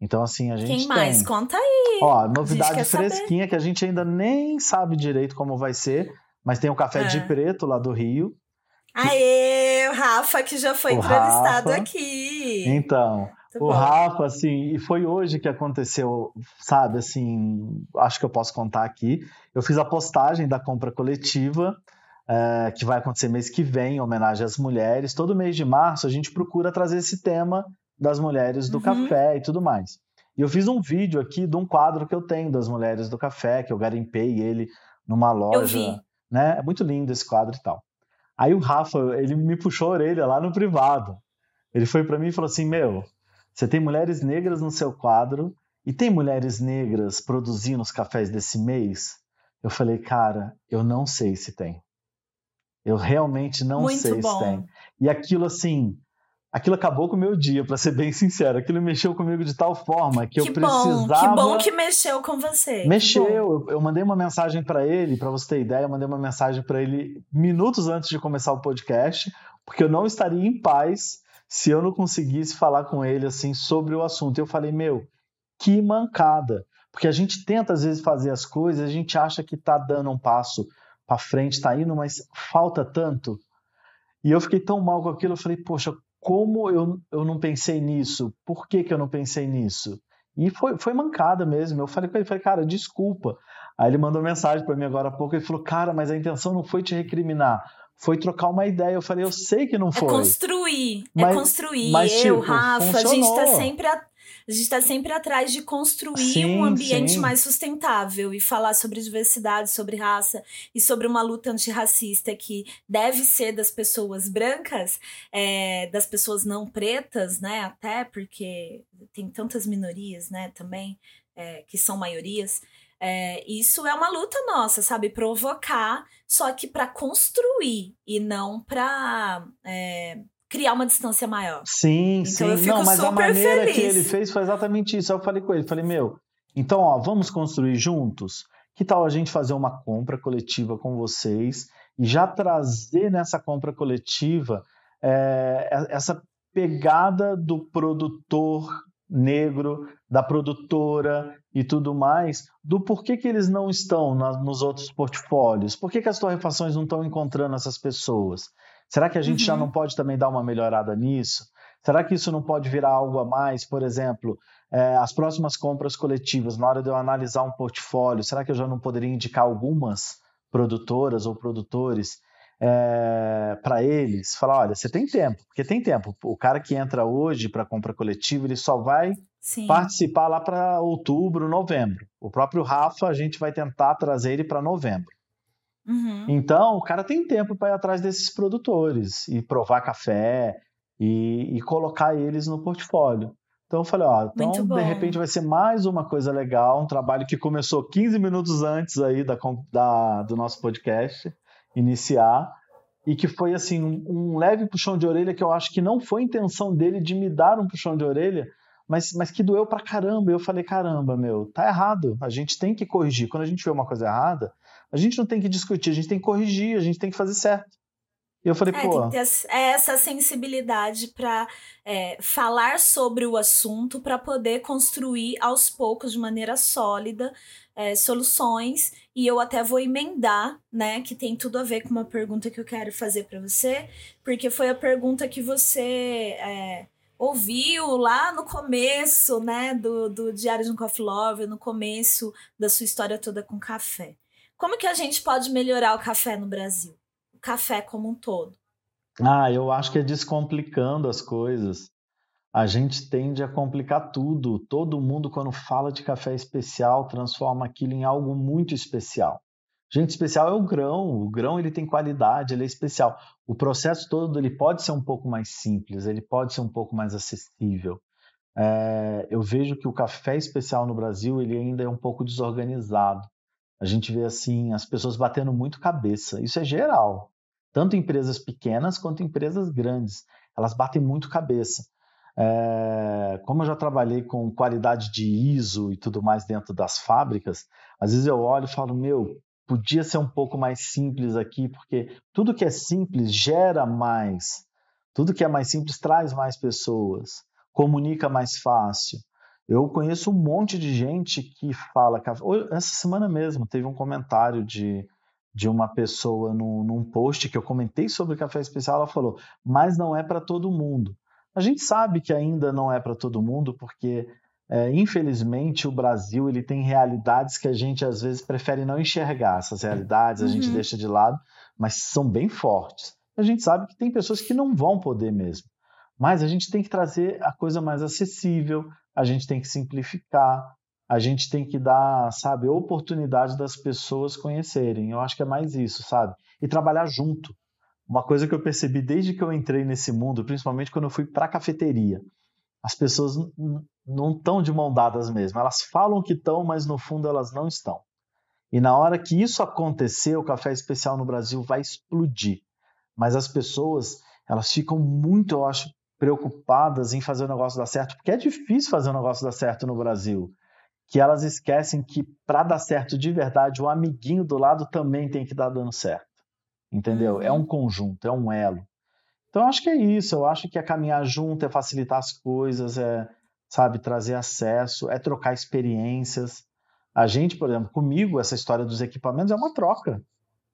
Então assim, a gente Quem tem. mais? Conta aí. Ó, novidade quer saber. fresquinha que a gente ainda nem sabe direito como vai ser, mas tem o café de É. preto lá do Rio. Aê, o Rafa, que já foi O entrevistado Rafa. aqui. Então, Muito o bom. Rafa, assim, e foi hoje que aconteceu, sabe, assim, acho que eu posso contar aqui. Eu fiz a postagem da compra coletiva, é, que vai acontecer mês que vem, em homenagem às mulheres. Todo mês de março a gente procura trazer esse tema das mulheres do Uhum. café e tudo mais. E eu fiz um vídeo aqui de um quadro que eu tenho das mulheres do café, que eu garimpei ele numa loja, né? É muito lindo esse quadro e tal. Aí o Rafa, ele me puxou a orelha lá no privado. Ele foi para mim e falou assim: Meu, você tem mulheres negras no seu quadro e tem mulheres negras produzindo os cafés desse mês? Eu falei, cara, eu não sei se tem. Eu realmente não Muito sei bom. se tem. E aquilo assim, aquilo acabou com o meu dia, para ser bem sincero. Aquilo mexeu comigo de tal forma que, Que eu bom, precisava. que bom que mexeu com você. Mexeu. bom. Eu, eu mandei uma mensagem para ele, para você ter ideia, eu mandei uma mensagem para ele minutos antes de começar o podcast, porque eu não estaria em paz se eu não conseguisse falar com ele assim sobre o assunto. Eu falei, meu, que mancada. Porque a gente tenta às vezes fazer as coisas, a gente acha que tá dando um passo para frente, tá indo, mas falta tanto. E eu fiquei tão mal com aquilo, eu falei, poxa, como eu, eu não pensei nisso? Por que, que eu não pensei nisso? E foi, foi mancada mesmo. Eu falei com ele, falei, cara, desculpa. Aí ele mandou mensagem para mim agora há pouco, ele falou, cara, mas a intenção não foi te recriminar, foi trocar uma ideia. Eu falei, eu sei que não É foi. construir, Mas- é construir. mas, eu, tipo, Rafa, a gente tá funcionou. sempre a, a gente tá sempre atrás de construir Sim, um ambiente sim. mais sustentável e falar sobre diversidade, sobre raça e sobre uma luta antirracista que deve ser das pessoas brancas, é, das pessoas não pretas, né? Até porque tem tantas minorias, né? Também é, que são maiorias. É, isso é uma luta nossa, sabe? Provocar, só que para construir e não para criar uma distância maior. Sim, então, sim. Eu fico Não, mas a maneira feliz. que ele fez foi exatamente isso. Eu falei com ele, falei, meu, então, ó, vamos construir juntos? Que tal a gente fazer uma compra coletiva com vocês e já trazer nessa compra coletiva é, essa pegada do produtor negro, da produtora e tudo mais, do porquê que eles não estão na, nos outros portfólios, por que, que as torrefações não estão encontrando essas pessoas? Será que a gente uhum. já não pode também dar uma melhorada nisso? Será que isso não pode virar algo a mais? Por exemplo, é, as próximas compras coletivas, na hora de eu analisar um portfólio, será que eu já não poderia indicar algumas produtoras ou produtores é, para eles? Falar, olha, você tem tempo, porque tem tempo. O cara que entra hoje para compra coletiva, ele só vai Sim. participar lá para outubro, novembro. O próprio Rafa, a gente vai tentar trazer ele para novembro. Uhum. Então, o cara tem tempo para ir atrás desses produtores e provar café e, e, colocar eles no portfólio. Então eu falei, ó, então de repente vai ser mais uma coisa legal, um trabalho que começou 15 minutos antes aí da, da do nosso podcast iniciar e que foi assim um, leve puxão de orelha que eu acho que não foi intenção dele de me dar um puxão de orelha, mas, mas que doeu pra caramba. Eu falei, caramba, meu, tá errado. A gente tem que corrigir. Quando a gente vê uma coisa errada, a gente não tem que discutir, a gente tem que corrigir, a gente tem que fazer certo. E eu falei, é, pô. Tem que ter essa sensibilidade para é, falar sobre o assunto, para poder construir aos poucos, de maneira sólida, é, soluções. E eu até vou emendar, né, que tem tudo a ver com uma pergunta que eu quero fazer para você, porque foi a pergunta que você é, ouviu lá no começo, né, do, do Diário de um Coffee Lover, no começo da sua história toda com café. Como que a gente pode melhorar o café no Brasil? Café como um todo. Ah, eu acho que é descomplicando as coisas. A gente tende a complicar tudo. Todo mundo, quando fala de café especial, transforma aquilo em algo muito especial. Gente, especial é o grão. O grão ele tem qualidade, ele é especial. O processo todo ele pode ser um pouco mais simples, ele pode ser um pouco mais acessível. É, eu vejo que o café especial no Brasil ele ainda é um pouco desorganizado. A gente vê assim as pessoas batendo muito cabeça. Isso é geral, tanto empresas pequenas quanto empresas grandes. Elas batem muito cabeça. É, como eu já trabalhei com qualidade de ISO e tudo mais dentro das fábricas, às vezes eu olho e falo, meu, podia ser um pouco mais simples aqui, porque tudo que é simples gera mais. Tudo que é mais simples traz mais pessoas, comunica mais fácil. Eu conheço um monte de gente que fala. Essa semana mesmo teve um comentário de, de uma pessoa no, num post que eu comentei sobre café especial. Ela falou, mas não é para todo mundo. A gente sabe que ainda não é para todo mundo, porque é, infelizmente, o Brasil ele tem realidades que a gente às vezes prefere não enxergar. Essas realidades a uhum. gente deixa de lado, mas são bem fortes. A gente sabe que tem pessoas que não vão poder mesmo. Mas a gente tem que trazer a coisa mais acessível, a gente tem que simplificar, a gente tem que dar, sabe, oportunidade das pessoas conhecerem. Eu acho que é mais isso, sabe? E trabalhar junto. Uma coisa que eu percebi desde que eu entrei nesse mundo, principalmente quando eu fui para a cafeteria as pessoas não estão de mão dadas mesmo. Elas falam que estão, mas no fundo elas não estão. E na hora que isso acontecer, o café especial no Brasil vai explodir. Mas as pessoas, elas ficam muito, eu acho, preocupadas em fazer o negócio dar certo, porque é difícil fazer o negócio dar certo no Brasil. Que elas esquecem que para dar certo de verdade, o amiguinho do lado também tem que estar dando certo. Entendeu? É um uhum. conjunto, é um elo. Então, acho que é isso. Eu acho que é caminhar junto, é facilitar as coisas, é, sabe, trazer acesso, é trocar experiências. A gente, por exemplo, comigo, essa história dos equipamentos é uma troca.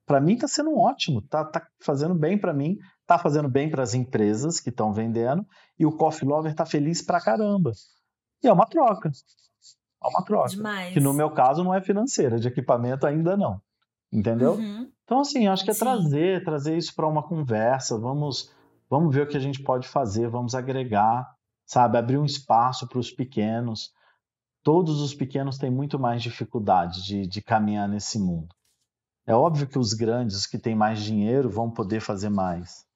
Para mim está sendo ótimo, tá, tá fazendo bem para mim, tá fazendo bem para as empresas que estão vendendo e o Coffee Lover tá feliz pra caramba. E é uma troca. É uma troca. Demais. Que no meu caso não é financeira, de equipamento ainda não. Entendeu? Uhum. Então, assim, acho que é Sim. trazer, trazer isso para uma conversa. Vamos Vamos ver o que a gente pode fazer, vamos agregar, sabe? Abrir um espaço para os pequenos. Todos os pequenos têm muito mais dificuldade de, de caminhar nesse mundo. É óbvio que os grandes, que têm mais dinheiro, vão poder fazer mais.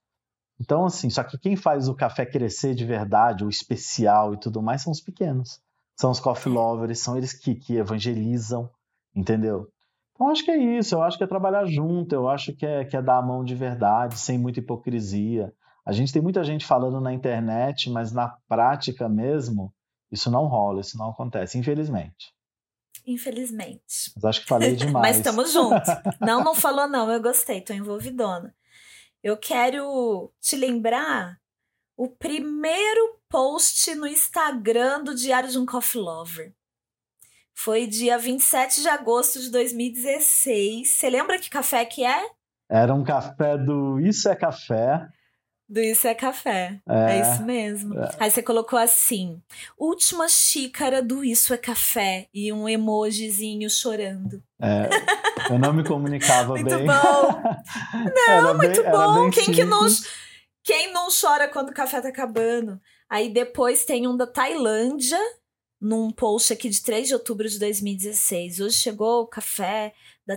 Então, assim, só que quem faz o café crescer de verdade, o especial e tudo mais, são os pequenos. São os coffee lovers, são eles que, que evangelizam, entendeu? Então, acho que é isso. Eu acho que é trabalhar junto, eu acho que é, que é dar a mão de verdade, sem muita hipocrisia A gente tem muita gente falando na internet, mas na prática mesmo, isso não rola, isso não acontece, infelizmente. Infelizmente. Mas acho que falei demais. mas estamos juntos. Não, não falou não, eu gostei, tô envolvidona. Eu quero te lembrar o primeiro post no Instagram do Diário de um Coffee Lover. Foi dia 27 de agosto de 2016. Você lembra que café que é? Era um café do Isso é Café. Do Isso é Café. É, é isso mesmo. É. Aí você colocou assim: última xícara do Isso é Café e um emojizinho chorando. É, eu não me comunicava muito bem. Muito bom. Não, muito bem, bom. Quem simples. que não quem não chora quando o café tá acabando? Aí depois tem um da Tailândia, num post aqui de 3 de outubro de 2016. Hoje chegou o café da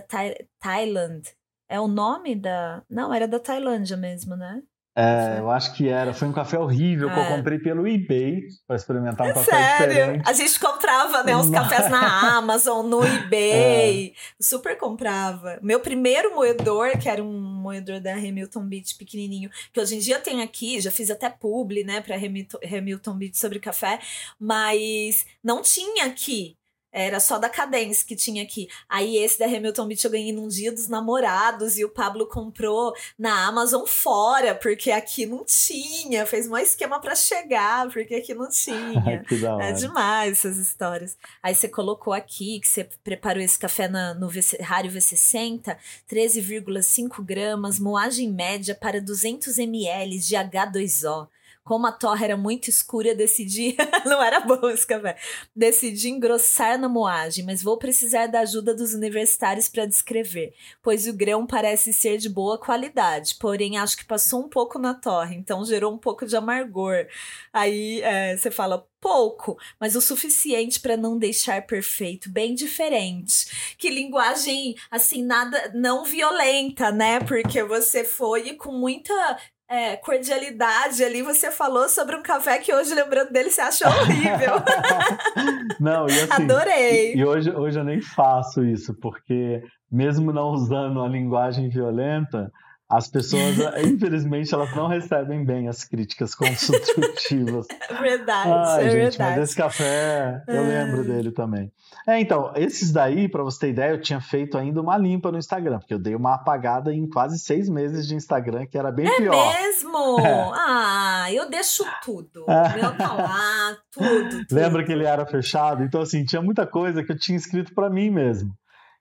Thailand. É o nome da. Não, era da Tailândia mesmo, né? É, eu acho que era. Foi um café horrível é. que eu é. comprei pelo eBay para experimentar um é café sério? diferente. A gente comprava, né, os cafés na Amazon, no eBay. É. Super comprava. Meu primeiro moedor, que era um moedor da Hamilton Beach pequenininho, que hoje em dia tem aqui, já fiz até publi, né, para Hamilton Beach sobre café, mas não tinha aqui. Era só da Cadence que tinha aqui. Aí esse da Hamilton Beach eu ganhei num dia dos namorados e o Pablo comprou na Amazon fora, porque aqui não tinha. Fez um esquema para chegar, porque aqui não tinha. É demais essas histórias. Aí você colocou aqui que você preparou esse café na, no VC, Rário V60, 13,5 gramas, moagem média para 200 ml de H2O como a torre era muito escura, decidi. não era bom café. Decidi engrossar na moagem, mas vou precisar da ajuda dos universitários para descrever, pois o grão parece ser de boa qualidade, porém acho que passou um pouco na torre, então gerou um pouco de amargor. Aí é, você fala, pouco, mas o suficiente para não deixar perfeito, bem diferente. Que linguagem assim nada não violenta, né? Porque você foi com muita é, cordialidade ali, você falou sobre um café que hoje, lembrando dele, você achou horrível. não, e assim, Adorei. E, e, hoje, hoje eu nem faço isso, porque mesmo não usando a linguagem violenta, as pessoas, infelizmente, elas não recebem bem as críticas construtivas. verdade, Ai, é gente, verdade. Mas esse café, eu lembro dele também. É, então, esses daí, para você ter ideia, eu tinha feito ainda uma limpa no Instagram, porque eu dei uma apagada em quase seis meses de Instagram, que era bem é pior. Mesmo? É. Ah, eu deixo tudo. O meu tá lá, tudo, tudo. Lembra que ele era fechado? Então, assim, tinha muita coisa que eu tinha escrito para mim mesmo.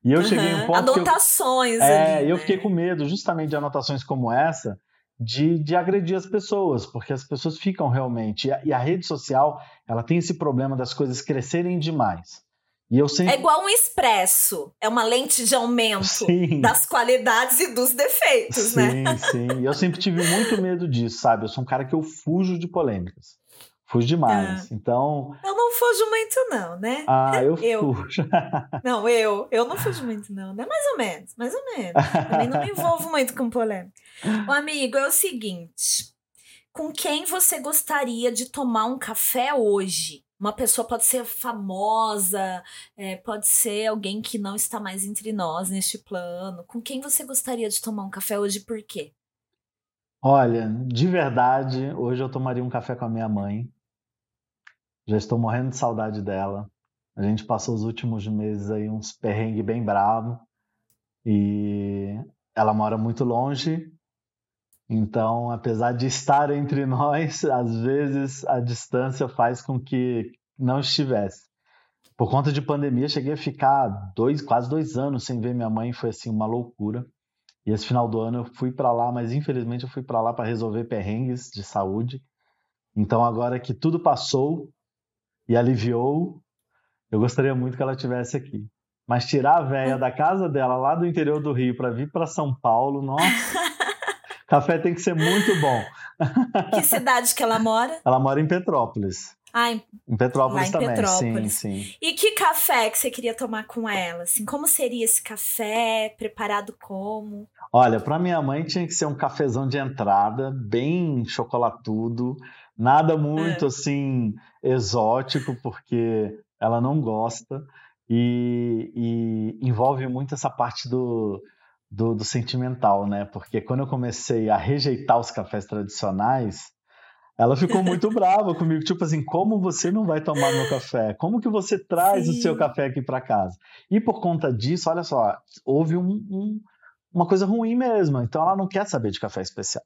E eu uhum. cheguei em um ponto. Anotações. Que eu, é, ali, eu né? fiquei com medo, justamente de anotações como essa, de, de agredir as pessoas, porque as pessoas ficam realmente. E a, e a rede social, ela tem esse problema das coisas crescerem demais. E eu sempre... É igual um expresso, é uma lente de aumento sim. das qualidades e dos defeitos, sim, né? Sim, sim. E eu sempre tive muito medo disso, sabe? Eu sou um cara que eu fujo de polêmicas. Fujo demais. Ah. Então. Eu não fujo muito, não, né? Ah, eu, eu. fujo. não, eu. Eu não fujo muito, não, né? Mais ou menos, mais ou menos. Também não me envolvo muito com polêmica. O amigo, é o seguinte: com quem você gostaria de tomar um café hoje? Uma pessoa pode ser famosa, é, pode ser alguém que não está mais entre nós neste plano. Com quem você gostaria de tomar um café hoje por quê? Olha, de verdade, hoje eu tomaria um café com a minha mãe. Já estou morrendo de saudade dela. A gente passou os últimos meses aí uns perrengues bem bravos. E ela mora muito longe. Então, apesar de estar entre nós, às vezes a distância faz com que não estivesse. Por conta de pandemia, cheguei a ficar dois, quase dois anos sem ver minha mãe. Foi assim uma loucura. E esse final do ano eu fui para lá, mas infelizmente eu fui para lá para resolver perrengues de saúde. Então agora que tudo passou, e aliviou. Eu gostaria muito que ela tivesse aqui. Mas tirar a velha da casa dela, lá do interior do Rio, para vir para São Paulo, nossa. café tem que ser muito bom. que cidade que ela mora? Ela mora em Petrópolis. Ah, em, em Petrópolis em também, Petrópolis. sim, sim. E que café que você queria tomar com ela? Assim, como seria esse café? Preparado como? Olha, para minha mãe tinha que ser um cafezão de entrada, bem chocolatudo, Nada muito é. assim exótico, porque ela não gosta. E, e, envolve muito essa parte do, do, do sentimental, né? Porque quando eu comecei a rejeitar os cafés tradicionais, ela ficou muito brava comigo, tipo assim, como você não vai tomar meu café? Como que você traz Sim. o seu café aqui para casa? E por conta disso, olha só, houve um, um, uma coisa ruim mesmo. Então ela não quer saber de café especial.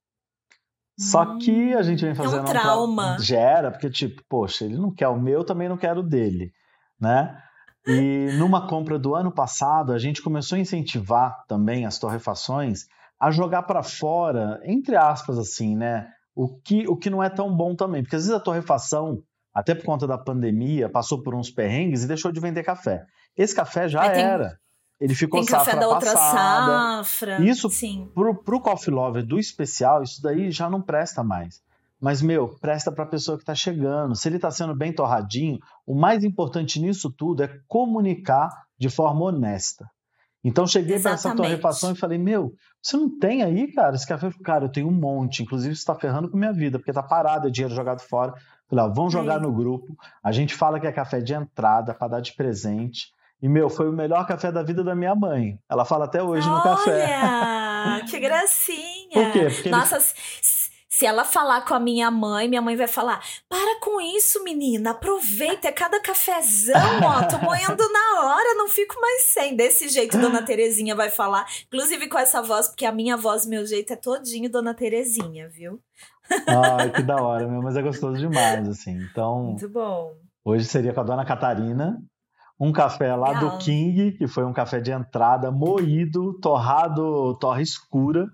Só que a gente vem fazendo é um trauma. Um gera, porque tipo, poxa, ele não quer o meu, também não quero o dele, né? E numa compra do ano passado, a gente começou a incentivar também as torrefações a jogar para fora, entre aspas assim, né? O que, o que não é tão bom também, porque às vezes a torrefação, até por conta da pandemia, passou por uns perrengues e deixou de vender café. Esse café já tem, era. Ele ficou tem café da outra passada. safra. Isso, sim. Pro, pro coffee lover do especial, isso daí já não presta mais. Mas, meu, presta para a pessoa que está chegando. Se ele está sendo bem torradinho, o mais importante nisso tudo é comunicar de forma honesta. Então, cheguei para essa torrefação e falei: Meu, você não tem aí, cara? Esse café, cara, eu tenho um monte. Inclusive, isso está ferrando com minha vida, porque tá parado, é dinheiro jogado fora. Falei: ó, vamos jogar no grupo. A gente fala que é café de entrada para dar de presente. E, meu, foi o melhor café da vida da minha mãe. Ela fala até hoje Olha, no café. que gracinha! Por quê? Porque Nossa, ele... Se ela falar com a minha mãe, minha mãe vai falar: para com isso, menina, aproveita, é cada cafezão, ó, tô moendo na hora, não fico mais sem. Desse jeito, Dona Terezinha vai falar, inclusive com essa voz, porque a minha voz, meu jeito é todinho Dona Terezinha, viu? Ai, que da hora, meu, mas é gostoso demais, assim. Então. Muito bom. Hoje seria com a Dona Catarina. Um café lá Legal. do King, que foi um café de entrada moído, torrado, torra escura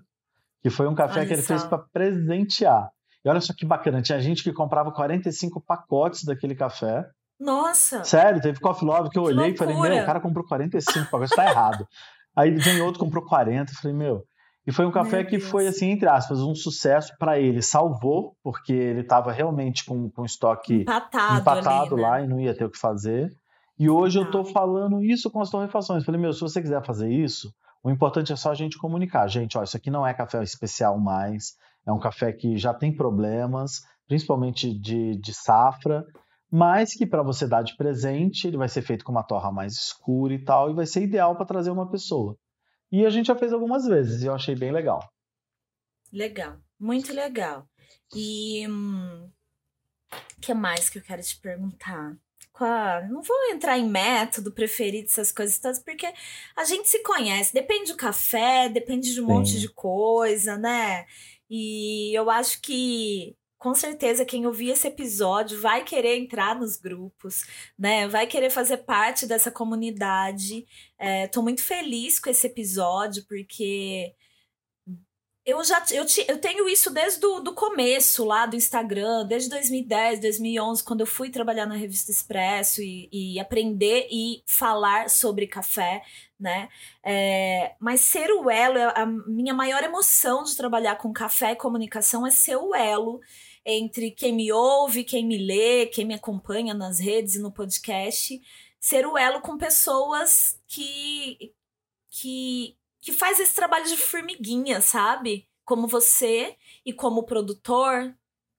que foi um café olha que ele só. fez para presentear. E olha só que bacana, tinha gente que comprava 45 pacotes daquele café. Nossa! Sério, teve Coffee Love que eu que olhei loucura. e falei, meu, o cara comprou 45 pacotes, tá errado. Aí vem outro comprou 40, eu falei, meu. E foi um café meu que Deus. foi, assim, entre aspas, um sucesso para ele. Salvou, porque ele estava realmente com, com estoque empatado, empatado ali, lá né? e não ia ter o que fazer. E hoje eu tô falando isso com as torrefações. Falei, meu, se você quiser fazer isso, o importante é só a gente comunicar. Gente, ó, isso aqui não é café especial mais, é um café que já tem problemas, principalmente de, de safra, mas que para você dar de presente, ele vai ser feito com uma torra mais escura e tal, e vai ser ideal para trazer uma pessoa. E a gente já fez algumas vezes e eu achei bem legal. Legal, muito legal. E o hum, que mais que eu quero te perguntar? Não vou entrar em método preferido, essas coisas todas, porque a gente se conhece. Depende do café, depende de um Sim. monte de coisa, né? E eu acho que com certeza quem ouvir esse episódio vai querer entrar nos grupos, né? Vai querer fazer parte dessa comunidade. É, tô muito feliz com esse episódio, porque eu já eu, eu tenho isso desde do, do começo lá do Instagram, desde 2010, 2011, quando eu fui trabalhar na revista Expresso e, e aprender e falar sobre café, né? É, mas ser o elo, a minha maior emoção de trabalhar com café e comunicação é ser o elo entre quem me ouve, quem me lê, quem me acompanha nas redes e no podcast, ser o elo com pessoas que que que faz esse trabalho de formiguinha, sabe? Como você e como produtor,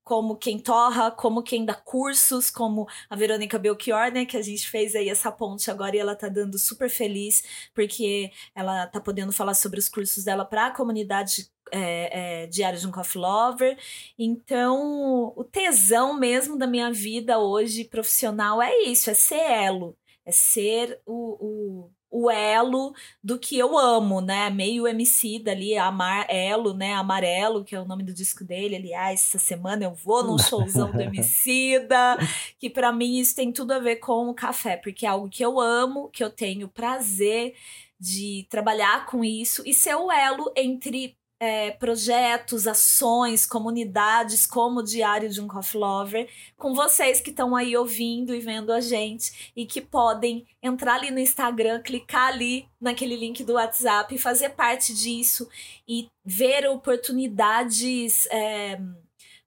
como quem torra, como quem dá cursos, como a Verônica Belchior, né, que a gente fez aí essa ponte agora e ela tá dando super feliz porque ela tá podendo falar sobre os cursos dela para a comunidade é, é, Diário de um Coffee Lover. Então, o tesão mesmo da minha vida hoje profissional é isso, é ser elo, é ser o, o o elo do que eu amo, né? Meio MC dali, Amar Elo, né? Amarelo, que é o nome do disco dele. Aliás, essa semana eu vou num showzão do Emicida, que para mim isso tem tudo a ver com o café, porque é algo que eu amo, que eu tenho prazer de trabalhar com isso e ser o elo entre é, projetos, ações, comunidades como o Diário de um Coffee Lover, com vocês que estão aí ouvindo e vendo a gente e que podem entrar ali no Instagram, clicar ali naquele link do WhatsApp e fazer parte disso e ver oportunidades é,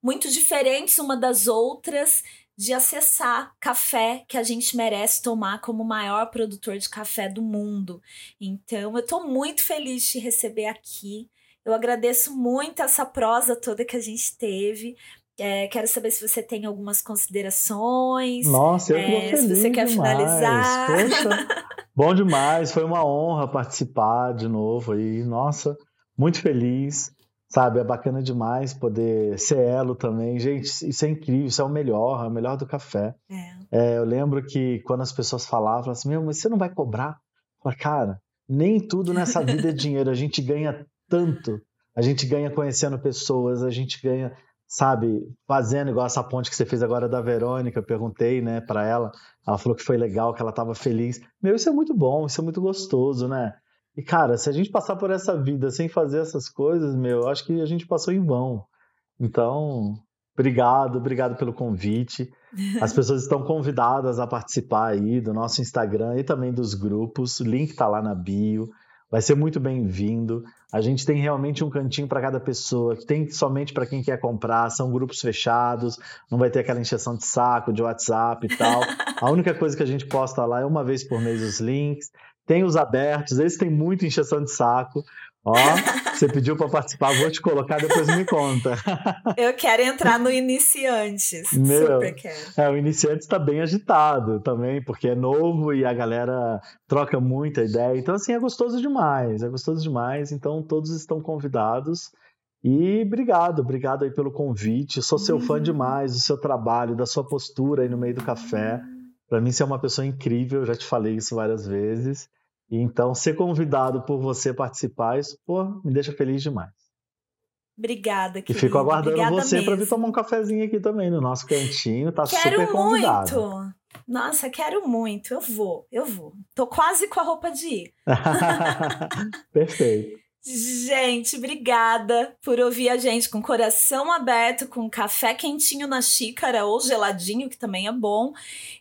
muito diferentes uma das outras de acessar café que a gente merece tomar como o maior produtor de café do mundo. Então, eu estou muito feliz de receber aqui. Eu agradeço muito essa prosa toda que a gente teve. É, quero saber se você tem algumas considerações. Nossa, eu é, Se você quer demais. finalizar. Poxa, Bom demais, foi uma honra participar de novo aí. Nossa, muito feliz, sabe? É bacana demais poder ser elo também. Gente, isso é incrível, isso é o melhor, é o melhor do café. É. É, eu lembro que quando as pessoas falavam assim, meu, mas você não vai cobrar? Eu falei, cara, nem tudo nessa vida é dinheiro, a gente ganha tanto. A gente ganha conhecendo pessoas, a gente ganha sabe, fazendo igual essa ponte que você fez agora da Verônica, eu perguntei, né, para ela, ela falou que foi legal, que ela estava feliz. Meu, isso é muito bom, isso é muito gostoso, né? E cara, se a gente passar por essa vida sem fazer essas coisas, meu, acho que a gente passou em vão. Então, obrigado, obrigado pelo convite. As pessoas estão convidadas a participar aí do nosso Instagram e também dos grupos. O link está lá na bio vai ser muito bem-vindo. A gente tem realmente um cantinho para cada pessoa, tem somente para quem quer comprar, são grupos fechados, não vai ter aquela encheção de saco de WhatsApp e tal. A única coisa que a gente posta lá é uma vez por mês os links. Tem os abertos, esse tem muito encheção de saco. Ó, você pediu para participar, vou te colocar, depois me conta. Eu quero entrar no Iniciantes. Meu, Super quero. É, o Iniciantes está bem agitado também, porque é novo e a galera troca muita ideia. Então, assim, é gostoso demais, é gostoso demais. Então, todos estão convidados. E obrigado, obrigado aí pelo convite. Sou seu uhum. fã demais do seu trabalho, da sua postura aí no meio do café. Para mim, você é uma pessoa incrível, já te falei isso várias vezes. Então, ser convidado por você participar, isso pô, me deixa feliz demais. Obrigada, querido. E fico aguardando Obrigada você para vir tomar um cafezinho aqui também no nosso cantinho. Tá quero super convidado. Muito. Nossa, quero muito. Eu vou, eu vou. Tô quase com a roupa de ir. Perfeito. Gente, obrigada por ouvir a gente com coração aberto, com café quentinho na xícara ou geladinho, que também é bom.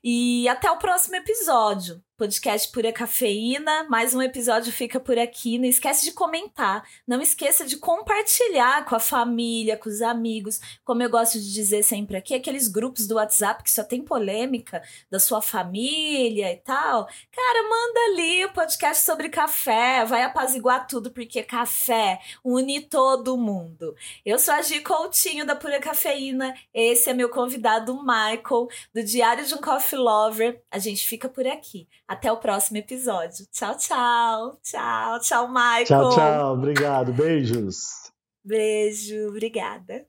E até o próximo episódio. Podcast Pura Cafeína. Mais um episódio fica por aqui. Não esquece de comentar. Não esqueça de compartilhar com a família, com os amigos. Como eu gosto de dizer sempre aqui, aqueles grupos do WhatsApp que só tem polêmica da sua família e tal. Cara, manda ali o podcast sobre café. Vai apaziguar tudo, porque café une todo mundo. Eu sou a Gi Coutinho da Pura Cafeína. Esse é meu convidado, Michael, do Diário de um Coffee Lover. A gente fica por aqui. Até o próximo episódio. Tchau, tchau. Tchau, tchau, Michael. Tchau, tchau. Obrigado. Beijos. Beijo. Obrigada.